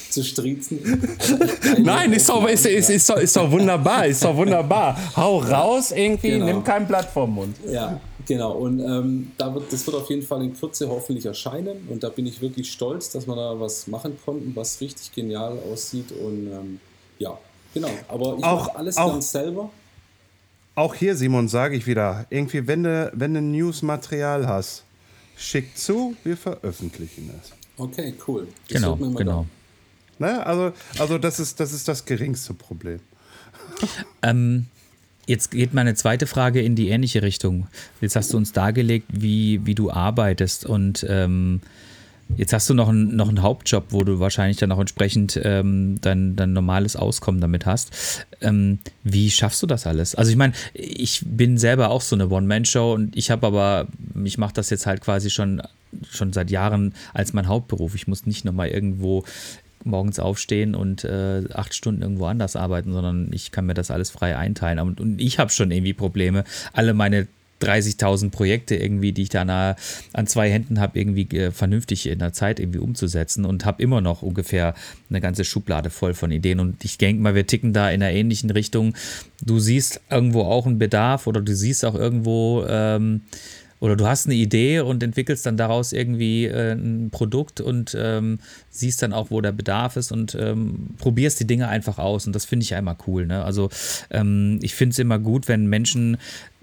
zu striezen. Nein, ist doch, ist, ist, ist, doch, ist doch wunderbar, ist doch wunderbar. Hau raus irgendwie, genau. nimm kein Blatt vom Mund. Ja, genau. Und ähm, da wird, das wird auf jeden Fall in Kürze hoffentlich erscheinen. Und da bin ich wirklich stolz, dass wir da was machen konnten, was richtig genial aussieht. Und ähm, ja, genau. Aber ich mache alles auch, ganz selber. Auch hier, Simon, sage ich wieder, irgendwie, wenn du, wenn du Newsmaterial hast, schick zu, wir veröffentlichen es. Okay, cool. Das genau, genau. Ne? Also, also das, ist, das ist das geringste Problem. Ähm, jetzt geht meine zweite Frage in die ähnliche Richtung. Jetzt hast du uns dargelegt, wie, wie du arbeitest und ähm, Jetzt hast du noch, ein, noch einen Hauptjob, wo du wahrscheinlich dann auch entsprechend ähm, dein, dein normales Auskommen damit hast. Ähm, wie schaffst du das alles? Also ich meine, ich bin selber auch so eine One-Man-Show und ich habe aber, ich mache das jetzt halt quasi schon, schon seit Jahren als mein Hauptberuf. Ich muss nicht nochmal irgendwo morgens aufstehen und äh, acht Stunden irgendwo anders arbeiten, sondern ich kann mir das alles frei einteilen. Und, und ich habe schon irgendwie Probleme, alle meine 30.000 Projekte irgendwie, die ich da nahe an zwei Händen habe, irgendwie äh, vernünftig in der Zeit irgendwie umzusetzen und habe immer noch ungefähr eine ganze Schublade voll von Ideen. Und ich denke mal, wir ticken da in einer ähnlichen Richtung. Du siehst irgendwo auch einen Bedarf oder du siehst auch irgendwo ähm, oder du hast eine Idee und entwickelst dann daraus irgendwie äh, ein Produkt und ähm, siehst dann auch, wo der Bedarf ist und ähm, probierst die Dinge einfach aus. Und das finde ich ja immer cool. Ne? Also ähm, ich finde es immer gut, wenn Menschen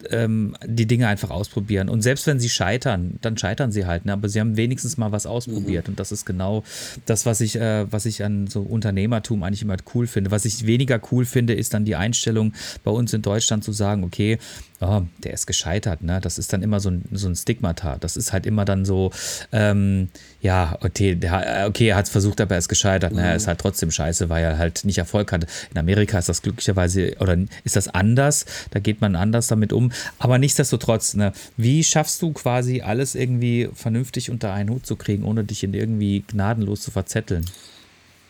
ähm, die Dinge einfach ausprobieren. Und selbst wenn sie scheitern, dann scheitern sie halt. Ne? Aber sie haben wenigstens mal was ausprobiert. Mhm. Und das ist genau das, was ich, äh, was ich an so Unternehmertum eigentlich immer cool finde. Was ich weniger cool finde, ist dann die Einstellung bei uns in Deutschland zu sagen, okay, oh, der ist gescheitert. Ne? Das ist dann immer so ein, so ein Stigmata. Das ist halt immer dann so, ähm, ja, okay, der, okay, er hat es versucht, aber er ist gescheitert. Mhm. Er ist halt trotzdem scheiße, weil er halt nicht Erfolg hatte. In Amerika ist das glücklicherweise, oder ist das anders? Da geht man anders damit um. Aber nichtsdestotrotz, ne, wie schaffst du quasi alles irgendwie vernünftig unter einen Hut zu kriegen, ohne dich in irgendwie gnadenlos zu verzetteln?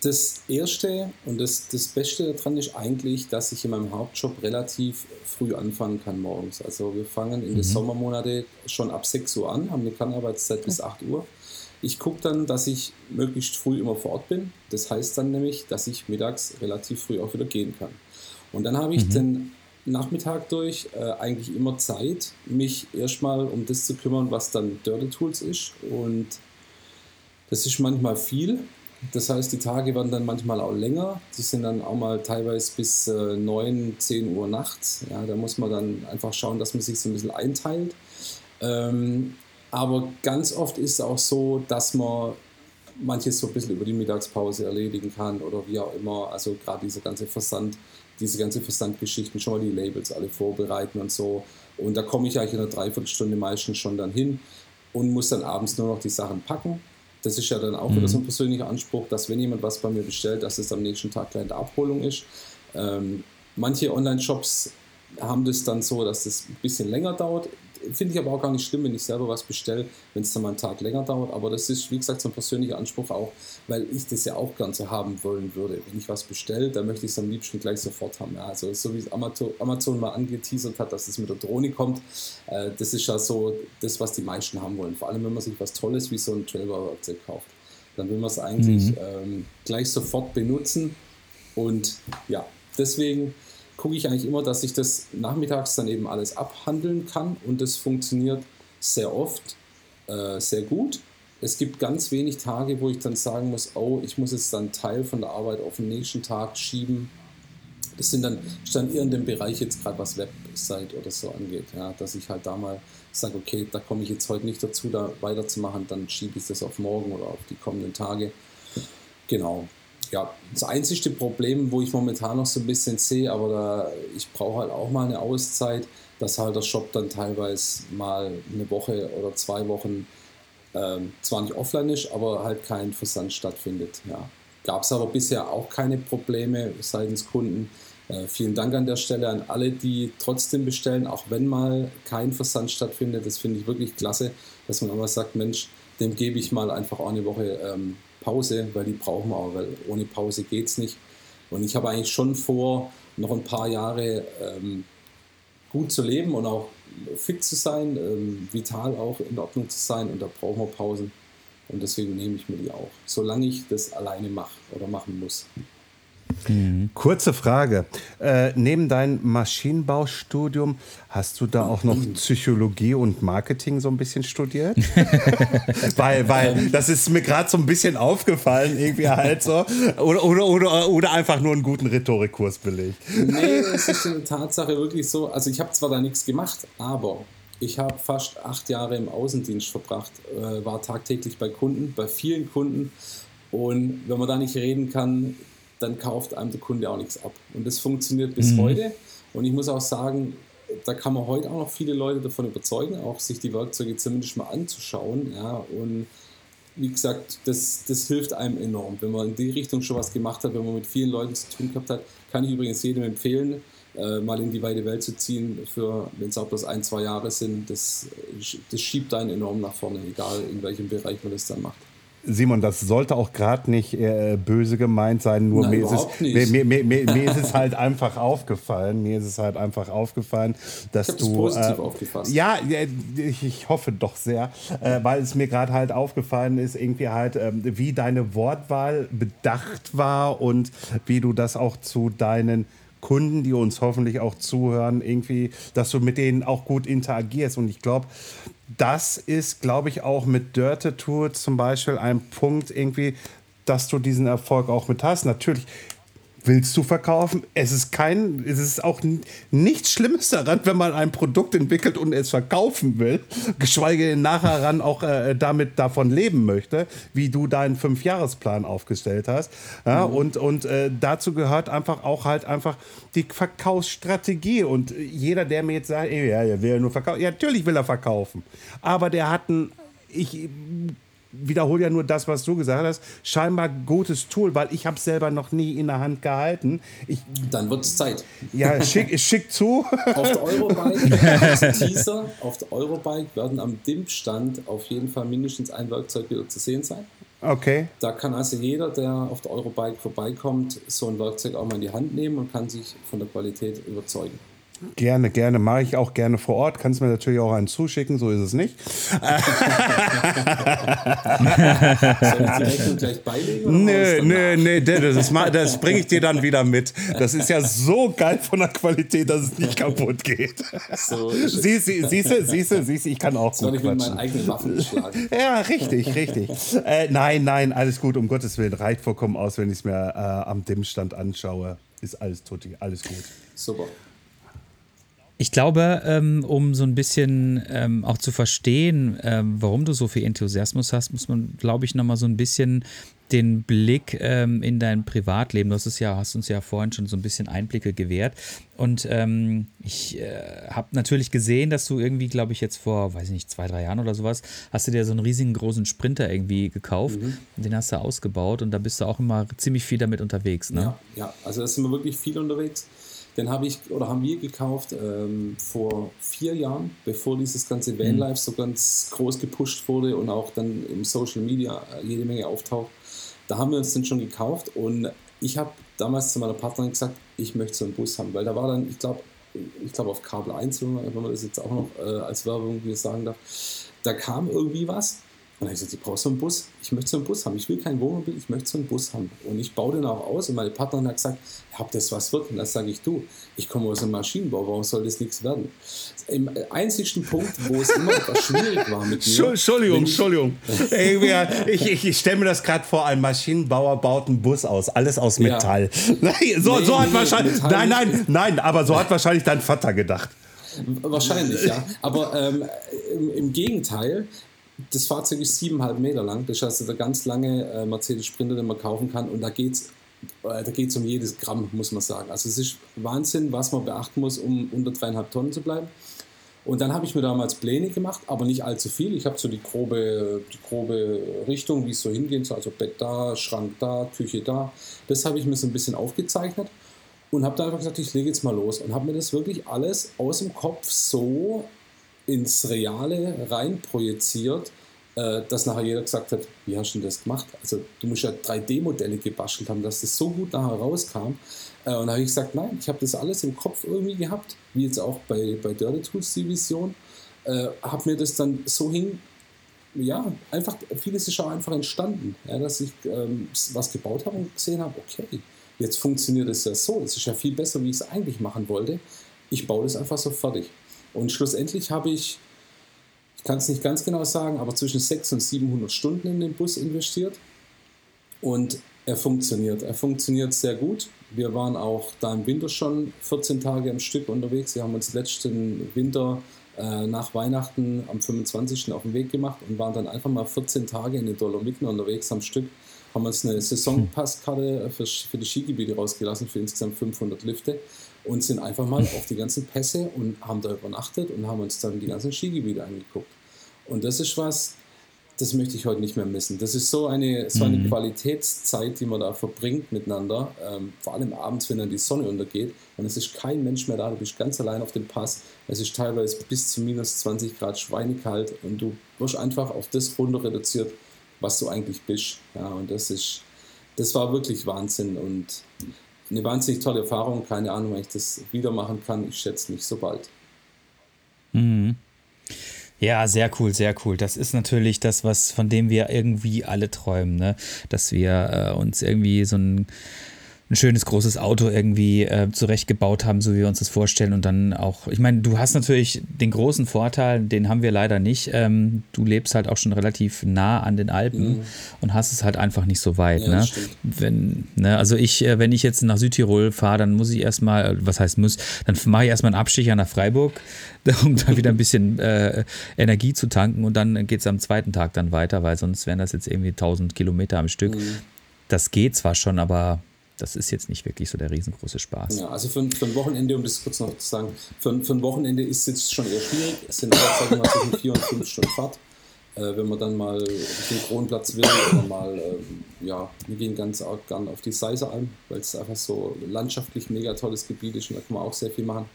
Das Erste und das, das Beste daran ist eigentlich, dass ich in meinem Hauptjob relativ früh anfangen kann morgens. Also wir fangen in mhm. den Sommermonate schon ab 6 Uhr an, haben eine Kernarbeitszeit bis 8 Uhr. Ich gucke dann, dass ich möglichst früh immer vor Ort bin. Das heißt dann nämlich, dass ich mittags relativ früh auch wieder gehen kann. Und dann habe ich mhm. den Nachmittag durch äh, eigentlich immer Zeit, mich erstmal um das zu kümmern, was dann Dirty Tools ist. Und das ist manchmal viel. Das heißt, die Tage werden dann manchmal auch länger. Die sind dann auch mal teilweise bis äh, 9, 10 Uhr nachts. Ja, da muss man dann einfach schauen, dass man sich so ein bisschen einteilt. Ähm, aber ganz oft ist es auch so, dass man manches so ein bisschen über die Mittagspause erledigen kann oder wie auch immer. Also gerade dieser ganze Versand diese ganze Versandgeschichten, schon mal die Labels alle vorbereiten und so. Und da komme ich eigentlich in einer Dreiviertelstunde meistens schon dann hin und muss dann abends nur noch die Sachen packen. Das ist ja dann auch mhm. wieder so ein persönlicher Anspruch, dass wenn jemand was bei mir bestellt, dass es am nächsten Tag gleich in der Abholung ist. Ähm, manche Online-Shops haben das dann so, dass das ein bisschen länger dauert. Finde ich aber auch gar nicht schlimm, wenn ich selber was bestelle, wenn es dann mal einen Tag länger dauert. Aber das ist, wie gesagt, so ein persönlicher Anspruch auch, weil ich das ja auch gern so haben wollen würde. Wenn ich was bestelle, dann möchte ich es am liebsten gleich sofort haben. Ja, also so wie Amazon mal angeteasert hat, dass es mit der Drohne kommt, äh, das ist ja so das, was die meisten haben wollen. Vor allem, wenn man sich was Tolles wie so ein Trailbau-Werkzeug kauft. Dann will man es eigentlich mhm. ähm, gleich sofort benutzen. Und ja, deswegen gucke ich eigentlich immer, dass ich das nachmittags dann eben alles abhandeln kann und das funktioniert sehr oft äh, sehr gut. es gibt ganz wenig Tage, wo ich dann sagen muss, oh, ich muss jetzt dann Teil von der Arbeit auf den nächsten Tag schieben. Das sind dann, ist dann eher in dem Bereich jetzt gerade was Website oder so angeht, ja, dass ich halt da mal sage, okay, da komme ich jetzt heute nicht dazu, da weiterzumachen, dann schiebe ich das auf morgen oder auf die kommenden Tage. Genau. Ja, das einzige Problem, wo ich momentan noch so ein bisschen sehe, aber da, ich brauche halt auch mal eine Auszeit, dass halt der Shop dann teilweise mal eine Woche oder zwei Wochen ähm, zwar nicht offline ist, aber halt kein Versand stattfindet. Ja. Gab es aber bisher auch keine Probleme seitens Kunden. Äh, vielen Dank an der Stelle an alle, die trotzdem bestellen, auch wenn mal kein Versand stattfindet. Das finde ich wirklich klasse, dass man mal sagt, Mensch, dem gebe ich mal einfach auch eine Woche ähm, Pause, weil die brauchen wir auch, weil ohne Pause geht es nicht. Und ich habe eigentlich schon vor, noch ein paar Jahre ähm, gut zu leben und auch fit zu sein, ähm, vital auch in Ordnung zu sein und da brauchen wir Pausen. Und deswegen nehme ich mir die auch, solange ich das alleine mache oder machen muss. Mhm. Kurze Frage. Äh, neben deinem Maschinenbaustudium hast du da auch noch Psychologie und Marketing so ein bisschen studiert? weil, weil das ist mir gerade so ein bisschen aufgefallen, irgendwie halt so. Oder, oder, oder, oder einfach nur einen guten Rhetorikkurs belegt. Nee, es ist in Tatsache wirklich so. Also, ich habe zwar da nichts gemacht, aber ich habe fast acht Jahre im Außendienst verbracht, äh, war tagtäglich bei Kunden, bei vielen Kunden. Und wenn man da nicht reden kann, dann kauft einem der Kunde auch nichts ab. Und das funktioniert bis mhm. heute. Und ich muss auch sagen, da kann man heute auch noch viele Leute davon überzeugen, auch sich die Werkzeuge zumindest mal anzuschauen. Ja, und wie gesagt, das, das hilft einem enorm. Wenn man in die Richtung schon was gemacht hat, wenn man mit vielen Leuten zu tun gehabt hat, kann ich übrigens jedem empfehlen, äh, mal in die weite Welt zu ziehen, für wenn es auch bloß ein, zwei Jahre sind. Das, das schiebt einen enorm nach vorne, egal in welchem Bereich man das dann macht. Simon, das sollte auch gerade nicht äh, böse gemeint sein, nur Nein, mir, ist es, mir, mir, mir, ist es halt einfach aufgefallen, mir ist es halt einfach aufgefallen, dass ich du... Das positiv äh, aufgefasst. Ja, ich, ich, hoffe doch sehr, äh, weil es mir gerade halt aufgefallen ist, irgendwie halt, ähm, wie deine Wortwahl bedacht war und wie du das auch zu deinen Kunden, die uns hoffentlich auch zuhören, irgendwie, dass du mit denen auch gut interagierst. Und ich glaube, das ist, glaube ich, auch mit Dirty Tour zum Beispiel ein Punkt irgendwie, dass du diesen Erfolg auch mit hast. Natürlich willst du verkaufen. Es ist kein, es ist auch nichts Schlimmes daran, wenn man ein Produkt entwickelt und es verkaufen will, geschweige denn nachher ran auch äh, damit davon leben möchte, wie du deinen Fünfjahresplan aufgestellt hast. Ja, mhm. Und, und äh, dazu gehört einfach auch halt einfach die Verkaufsstrategie. Und jeder, der mir jetzt sagt, ja, er will ja nur verkaufen, ja, natürlich will er verkaufen. Aber der hat ein, ich wiederhole ja nur das, was du gesagt hast. Scheinbar gutes Tool, weil ich habe es selber noch nie in der Hand gehalten. Ich, Dann wird es Zeit. Ja, schick, schick zu. Auf der Eurobike, Teaser, auf der Eurobike werden am DIMP-Stand auf jeden Fall mindestens ein Werkzeug wieder zu sehen sein. Okay. Da kann also jeder, der auf der Eurobike vorbeikommt, so ein Werkzeug auch mal in die Hand nehmen und kann sich von der Qualität überzeugen. Gerne, gerne. Mache ich auch gerne vor Ort. Kannst mir natürlich auch einen zuschicken, so ist es nicht. Soll ich die Rechnung gleich beilegen? Nö, nö, nö, das, das bringe ich dir dann wieder mit. Das ist ja so geil von der Qualität, dass es nicht kaputt geht. So siehst du, siehst du, siehst du, ich kann auch Soll gut ich mit meinen eigenen Waffen geschlagen? Ja, richtig, richtig. Äh, nein, nein, alles gut, um Gottes Willen. Reicht vollkommen aus, wenn ich es mir äh, am Dimmstand anschaue. Ist alles tutti, alles gut. Super. Ich glaube, ähm, um so ein bisschen ähm, auch zu verstehen, ähm, warum du so viel Enthusiasmus hast, muss man, glaube ich, nochmal so ein bisschen den Blick ähm, in dein Privatleben. Du hast, es ja, hast uns ja vorhin schon so ein bisschen Einblicke gewährt. Und ähm, ich äh, habe natürlich gesehen, dass du irgendwie, glaube ich, jetzt vor, weiß ich nicht, zwei, drei Jahren oder sowas, hast du dir so einen riesigen großen Sprinter irgendwie gekauft. Mhm. Den hast du ausgebaut und da bist du auch immer ziemlich viel damit unterwegs. Ne? Ja, ja, also da sind wir wirklich viel unterwegs. Den habe ich oder haben wir gekauft ähm, vor vier Jahren, bevor dieses ganze Vanlife mhm. so ganz groß gepusht wurde und auch dann im Social Media äh, jede Menge auftaucht. Da haben wir uns den schon gekauft und ich habe damals zu meiner Partnerin gesagt, ich möchte so einen Bus haben, weil da war dann, ich glaube, ich glaube auf Kabel 1, wenn man, wenn man das jetzt auch noch äh, als Werbung hier sagen darf, da kam irgendwie was dann habe ich gesagt, ich brauche so einen Bus. Ich möchte so einen Bus haben. Ich will kein Wohnmobil, ich möchte so einen Bus haben. Und ich baue den auch aus. Und meine Partnerin hat gesagt, ob das was wird. Und das sage ich, du, ich komme aus dem Maschinenbau, warum soll das nichts werden? Im einzigsten Punkt, wo es immer etwas schwierig war mit mir. Entschuldigung, Entschuldigung. ich, ich, ich stelle mir das gerade vor, ein Maschinenbauer baut einen Bus aus, alles aus Metall. Ja. so, nee, so hat nee, wahrscheinlich, nein, nein, nein, aber so hat wahrscheinlich dein Vater gedacht. Wahrscheinlich, ja. Aber ähm, im, im, Gegenteil, das Fahrzeug ist siebeneinhalb Meter lang. Das ist also der ganz lange äh, Mercedes Sprinter, den man kaufen kann. Und da geht es äh, da geht's um jedes Gramm, muss man sagen. Also es ist Wahnsinn, was man beachten muss, um unter dreieinhalb Tonnen zu bleiben. Und dann habe ich mir damals Pläne gemacht, aber nicht allzu viel. Ich habe so die grobe, die grobe Richtung, wie es so hingehen soll. Also Bett da, Schrank da, Küche da. Das habe ich mir so ein bisschen aufgezeichnet und habe dann einfach gesagt, ich lege jetzt mal los. Und habe mir das wirklich alles aus dem Kopf so ins Reale rein projiziert, äh, dass nachher jeder gesagt hat, wie hast du denn das gemacht? Also du musst ja 3D-Modelle gebastelt haben, dass das so gut nachher rauskam. Äh, und da habe ich gesagt, nein, ich habe das alles im Kopf irgendwie gehabt, wie jetzt auch bei, bei Dirty Tools Division. Äh, habe mir das dann so hin, ja, einfach, vieles ist auch einfach entstanden, ja, dass ich ähm, was gebaut habe und gesehen habe, okay, jetzt funktioniert es ja so, es ist ja viel besser, wie ich es eigentlich machen wollte. Ich baue das einfach so fertig. Und schlussendlich habe ich, ich kann es nicht ganz genau sagen, aber zwischen 600 und 700 Stunden in den Bus investiert. Und er funktioniert. Er funktioniert sehr gut. Wir waren auch da im Winter schon 14 Tage am Stück unterwegs. Wir haben uns letzten Winter äh, nach Weihnachten am 25. auf den Weg gemacht und waren dann einfach mal 14 Tage in den Dolomiten unterwegs am Stück. Haben uns eine Saisonpasskarte für, für die Skigebiete rausgelassen für insgesamt 500 Lifte und sind einfach mal auf die ganzen Pässe und haben da übernachtet und haben uns dann die ganzen Skigebiete angeguckt. Und das ist was, das möchte ich heute nicht mehr missen. Das ist so eine, so eine mhm. Qualitätszeit, die man da verbringt miteinander, ähm, vor allem abends, wenn dann die Sonne untergeht und es ist kein Mensch mehr da, du bist ganz allein auf dem Pass. Es ist teilweise bis zu minus 20 Grad schweinekalt und du wirst einfach auf das runter reduziert, was du eigentlich bist. Ja, und das ist, das war wirklich Wahnsinn und eine wahnsinnig tolle Erfahrung. Keine Ahnung, wenn ich das wieder machen kann. Ich schätze nicht so bald. Mhm. Ja, sehr cool, sehr cool. Das ist natürlich das, was von dem wir irgendwie alle träumen, ne? Dass wir äh, uns irgendwie so ein ein schönes großes Auto irgendwie äh, zurechtgebaut haben, so wie wir uns das vorstellen. Und dann auch, ich meine, du hast natürlich den großen Vorteil, den haben wir leider nicht. Ähm, du lebst halt auch schon relativ nah an den Alpen mhm. und hast es halt einfach nicht so weit. Ja, ne? Wenn, ne? Also ich, äh, wenn ich jetzt nach Südtirol fahre, dann muss ich erstmal, was heißt muss, dann mache ich erstmal einen Abstecher nach Freiburg, um da wieder ein bisschen äh, Energie zu tanken und dann geht es am zweiten Tag dann weiter, weil sonst wären das jetzt irgendwie 1000 Kilometer am Stück. Mhm. Das geht zwar schon, aber das ist jetzt nicht wirklich so der riesengroße Spaß. Ja, also für, für ein Wochenende, um das kurz noch zu sagen, für, für ein Wochenende ist es jetzt schon eher schwierig. Es sind derzeit mal zwischen vier und fünf Stunden Fahrt. Äh, wenn man dann mal auf den Kronplatz will oder mal, äh, ja, wir gehen ganz auch gern auf die Seiseralm, weil es einfach so landschaftlich mega tolles Gebiet ist und da kann man auch sehr viel machen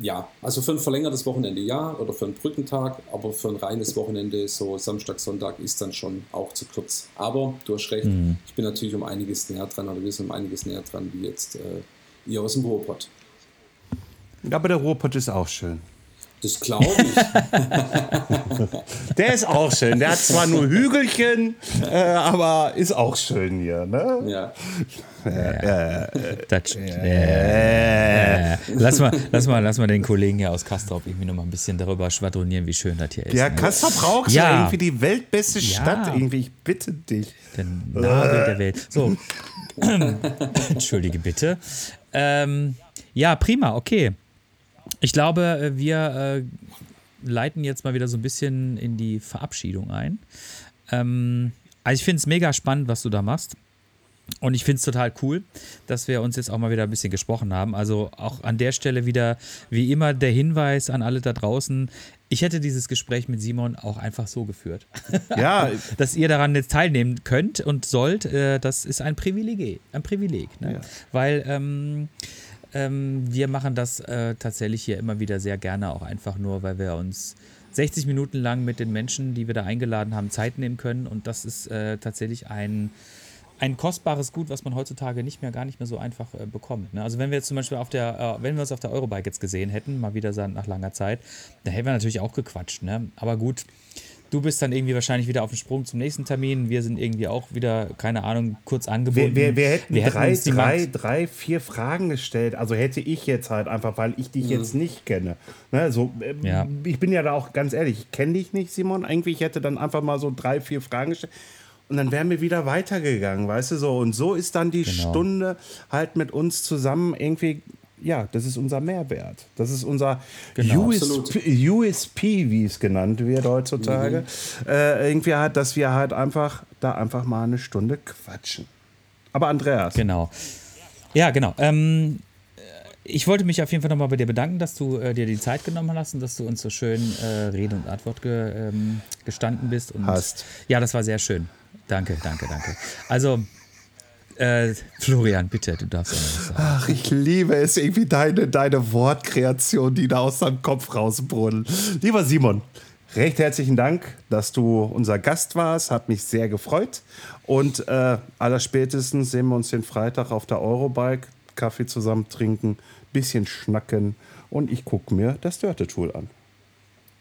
ja, also für ein verlängertes Wochenende ja oder für einen Brückentag, aber für ein reines Wochenende, so Samstag, Sonntag, ist dann schon auch zu kurz. Aber du hast recht, mhm. ich bin natürlich um einiges näher dran oder wir sind um einiges näher dran wie jetzt äh, ihr aus dem Ruhrpott. Aber der Ruhrpott ist auch schön. Das glaube ich. der ist auch schön. Der hat zwar nur Hügelchen, äh, aber ist auch schön hier. Ne? Ja. Äh, das, äh, lass, mal, lass, mal, lass mal den Kollegen hier aus Kastrop irgendwie noch mal ein bisschen darüber schwadronieren, wie schön das hier ist. Ja, ne? Kastrop raucht ja irgendwie die weltbeste ja. Stadt. Irgendwie, ich bitte dich. Der Nabel der Welt. So. Entschuldige bitte. Ähm, ja, prima, okay. Ich glaube, äh, wir äh, leiten jetzt mal wieder so ein bisschen in die Verabschiedung ein. Ähm, also ich finde es mega spannend, was du da machst. Und ich finde es total cool, dass wir uns jetzt auch mal wieder ein bisschen gesprochen haben. Also auch an der Stelle wieder, wie immer, der Hinweis an alle da draußen. Ich hätte dieses Gespräch mit Simon auch einfach so geführt. Ja. dass ihr daran jetzt teilnehmen könnt und sollt, äh, das ist ein Privileg. Ein Privileg. Ne? Ja. Weil ähm, ähm, wir machen das äh, tatsächlich hier immer wieder sehr gerne, auch einfach nur, weil wir uns 60 Minuten lang mit den Menschen, die wir da eingeladen haben, Zeit nehmen können. Und das ist äh, tatsächlich ein, ein kostbares Gut, was man heutzutage nicht mehr, gar nicht mehr so einfach äh, bekommt. Ne? Also wenn wir jetzt zum Beispiel auf der, äh, wenn wir uns auf der Eurobike jetzt gesehen hätten, mal wieder nach langer Zeit, dann hätten wir natürlich auch gequatscht. Ne? Aber gut, Du bist dann irgendwie wahrscheinlich wieder auf dem Sprung zum nächsten Termin. Wir sind irgendwie auch wieder, keine Ahnung, kurz angebunden. Wir, wir, wir hätten, wir drei, drei, drei, vier Fragen gestellt. Also hätte ich jetzt halt einfach, weil ich dich mhm. jetzt nicht kenne. Ne, so, ähm, ja. Ich bin ja da auch ganz ehrlich, ich kenne dich nicht, Simon. Irgendwie, ich hätte dann einfach mal so drei, vier Fragen gestellt. Und dann wären wir wieder weitergegangen, weißt du so. Und so ist dann die genau. Stunde halt mit uns zusammen irgendwie ja, das ist unser Mehrwert. Das ist unser genau, USP, USP, wie es genannt wird heutzutage. Mhm. Äh, irgendwie halt, dass wir halt einfach da einfach mal eine Stunde quatschen. Aber Andreas. Genau. Ja, genau. Ähm, ich wollte mich auf jeden Fall nochmal bei dir bedanken, dass du äh, dir die Zeit genommen hast und dass du uns so schön äh, Rede und Antwort ge, ähm, gestanden bist. Und, hast. Ja, das war sehr schön. Danke, danke, danke. Also, äh, Florian, bitte, du darfst auch noch sagen. Ach, ich liebe es irgendwie deine, deine Wortkreation, die da aus deinem Kopf rausbrudeln. Lieber Simon, recht herzlichen Dank, dass du unser Gast warst. Hat mich sehr gefreut. Und äh, allerspätestens sehen wir uns den Freitag auf der Eurobike. Kaffee zusammen trinken, bisschen schnacken und ich gucke mir das Dörte-Tool an.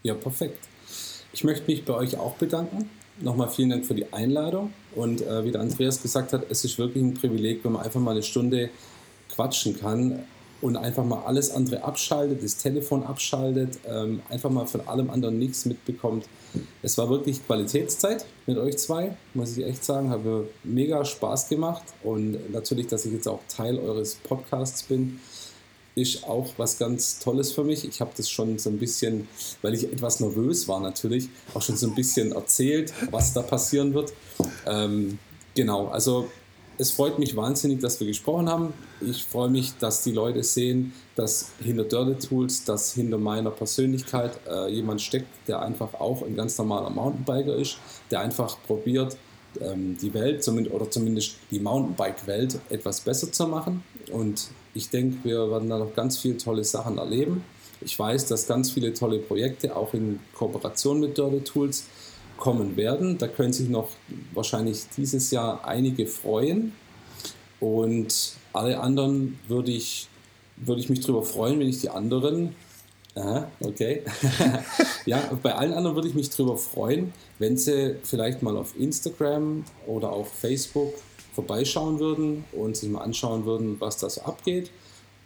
Ja, perfekt. Ich möchte mich bei euch auch bedanken nochmal vielen Dank für die Einladung. Und äh, wie der Andreas gesagt hat, es ist wirklich ein Privileg, wenn man einfach mal eine Stunde quatschen kann und einfach mal alles andere abschaltet, das Telefon abschaltet, ähm, einfach mal von allem anderen nichts mitbekommt. Es war wirklich Qualitätszeit mit euch zwei, muss ich echt sagen. Habe mega Spaß gemacht und natürlich, dass ich jetzt auch Teil eures Podcasts bin ist auch was ganz Tolles für mich. Ich habe das schon so ein bisschen, weil ich etwas nervös war natürlich, auch schon so ein bisschen erzählt, was da passieren wird. Ähm, genau, also es freut mich wahnsinnig, dass wir gesprochen haben. Ich freue mich, dass die Leute sehen, dass hinter Dirty Tools, dass hinter meiner Persönlichkeit äh, jemand steckt, der einfach auch ein ganz normaler Mountainbiker ist, der einfach probiert, ähm, die Welt oder zumindest die Mountainbike-Welt etwas besser zu machen. Und ich denke, wir werden da noch ganz viele tolle Sachen erleben. Ich weiß, dass ganz viele tolle Projekte auch in Kooperation mit Dirty Tools kommen werden. Da können sich noch wahrscheinlich dieses Jahr einige freuen. Und alle anderen würde ich, würde ich mich darüber freuen, wenn ich die anderen Aha, okay. ja, bei allen anderen würde ich mich darüber freuen, wenn sie vielleicht mal auf Instagram oder auf Facebook vorbeischauen würden und sich mal anschauen würden, was da so abgeht.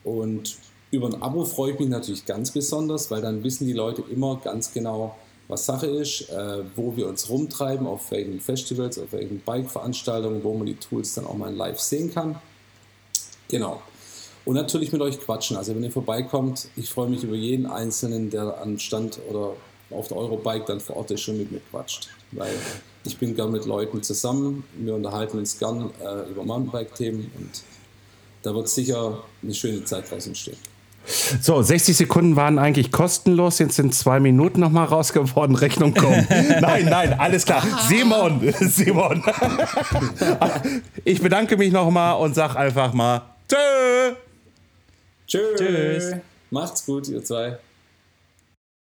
Und über ein Abo freue ich mich natürlich ganz besonders, weil dann wissen die Leute immer ganz genau, was Sache ist, äh, wo wir uns rumtreiben, auf welchen Festivals, auf welchen Bike-Veranstaltungen, wo man die Tools dann auch mal live sehen kann. Genau. Und natürlich mit euch quatschen. Also wenn ihr vorbeikommt, ich freue mich über jeden Einzelnen, der am Stand oder auf der Eurobike dann vor Ort ist schon mit mir quatscht. Weil ich bin gern mit Leuten zusammen, wir unterhalten uns gern äh, über Mountainbike-Themen und da wird sicher eine schöne Zeit draus entstehen. So, 60 Sekunden waren eigentlich kostenlos, jetzt sind zwei Minuten nochmal rausgeworden, Rechnung kommen. nein, nein, alles klar. Simon, Simon. ich bedanke mich nochmal und sag einfach mal Tschö. Tschö. Tschüss. Macht's gut, ihr zwei.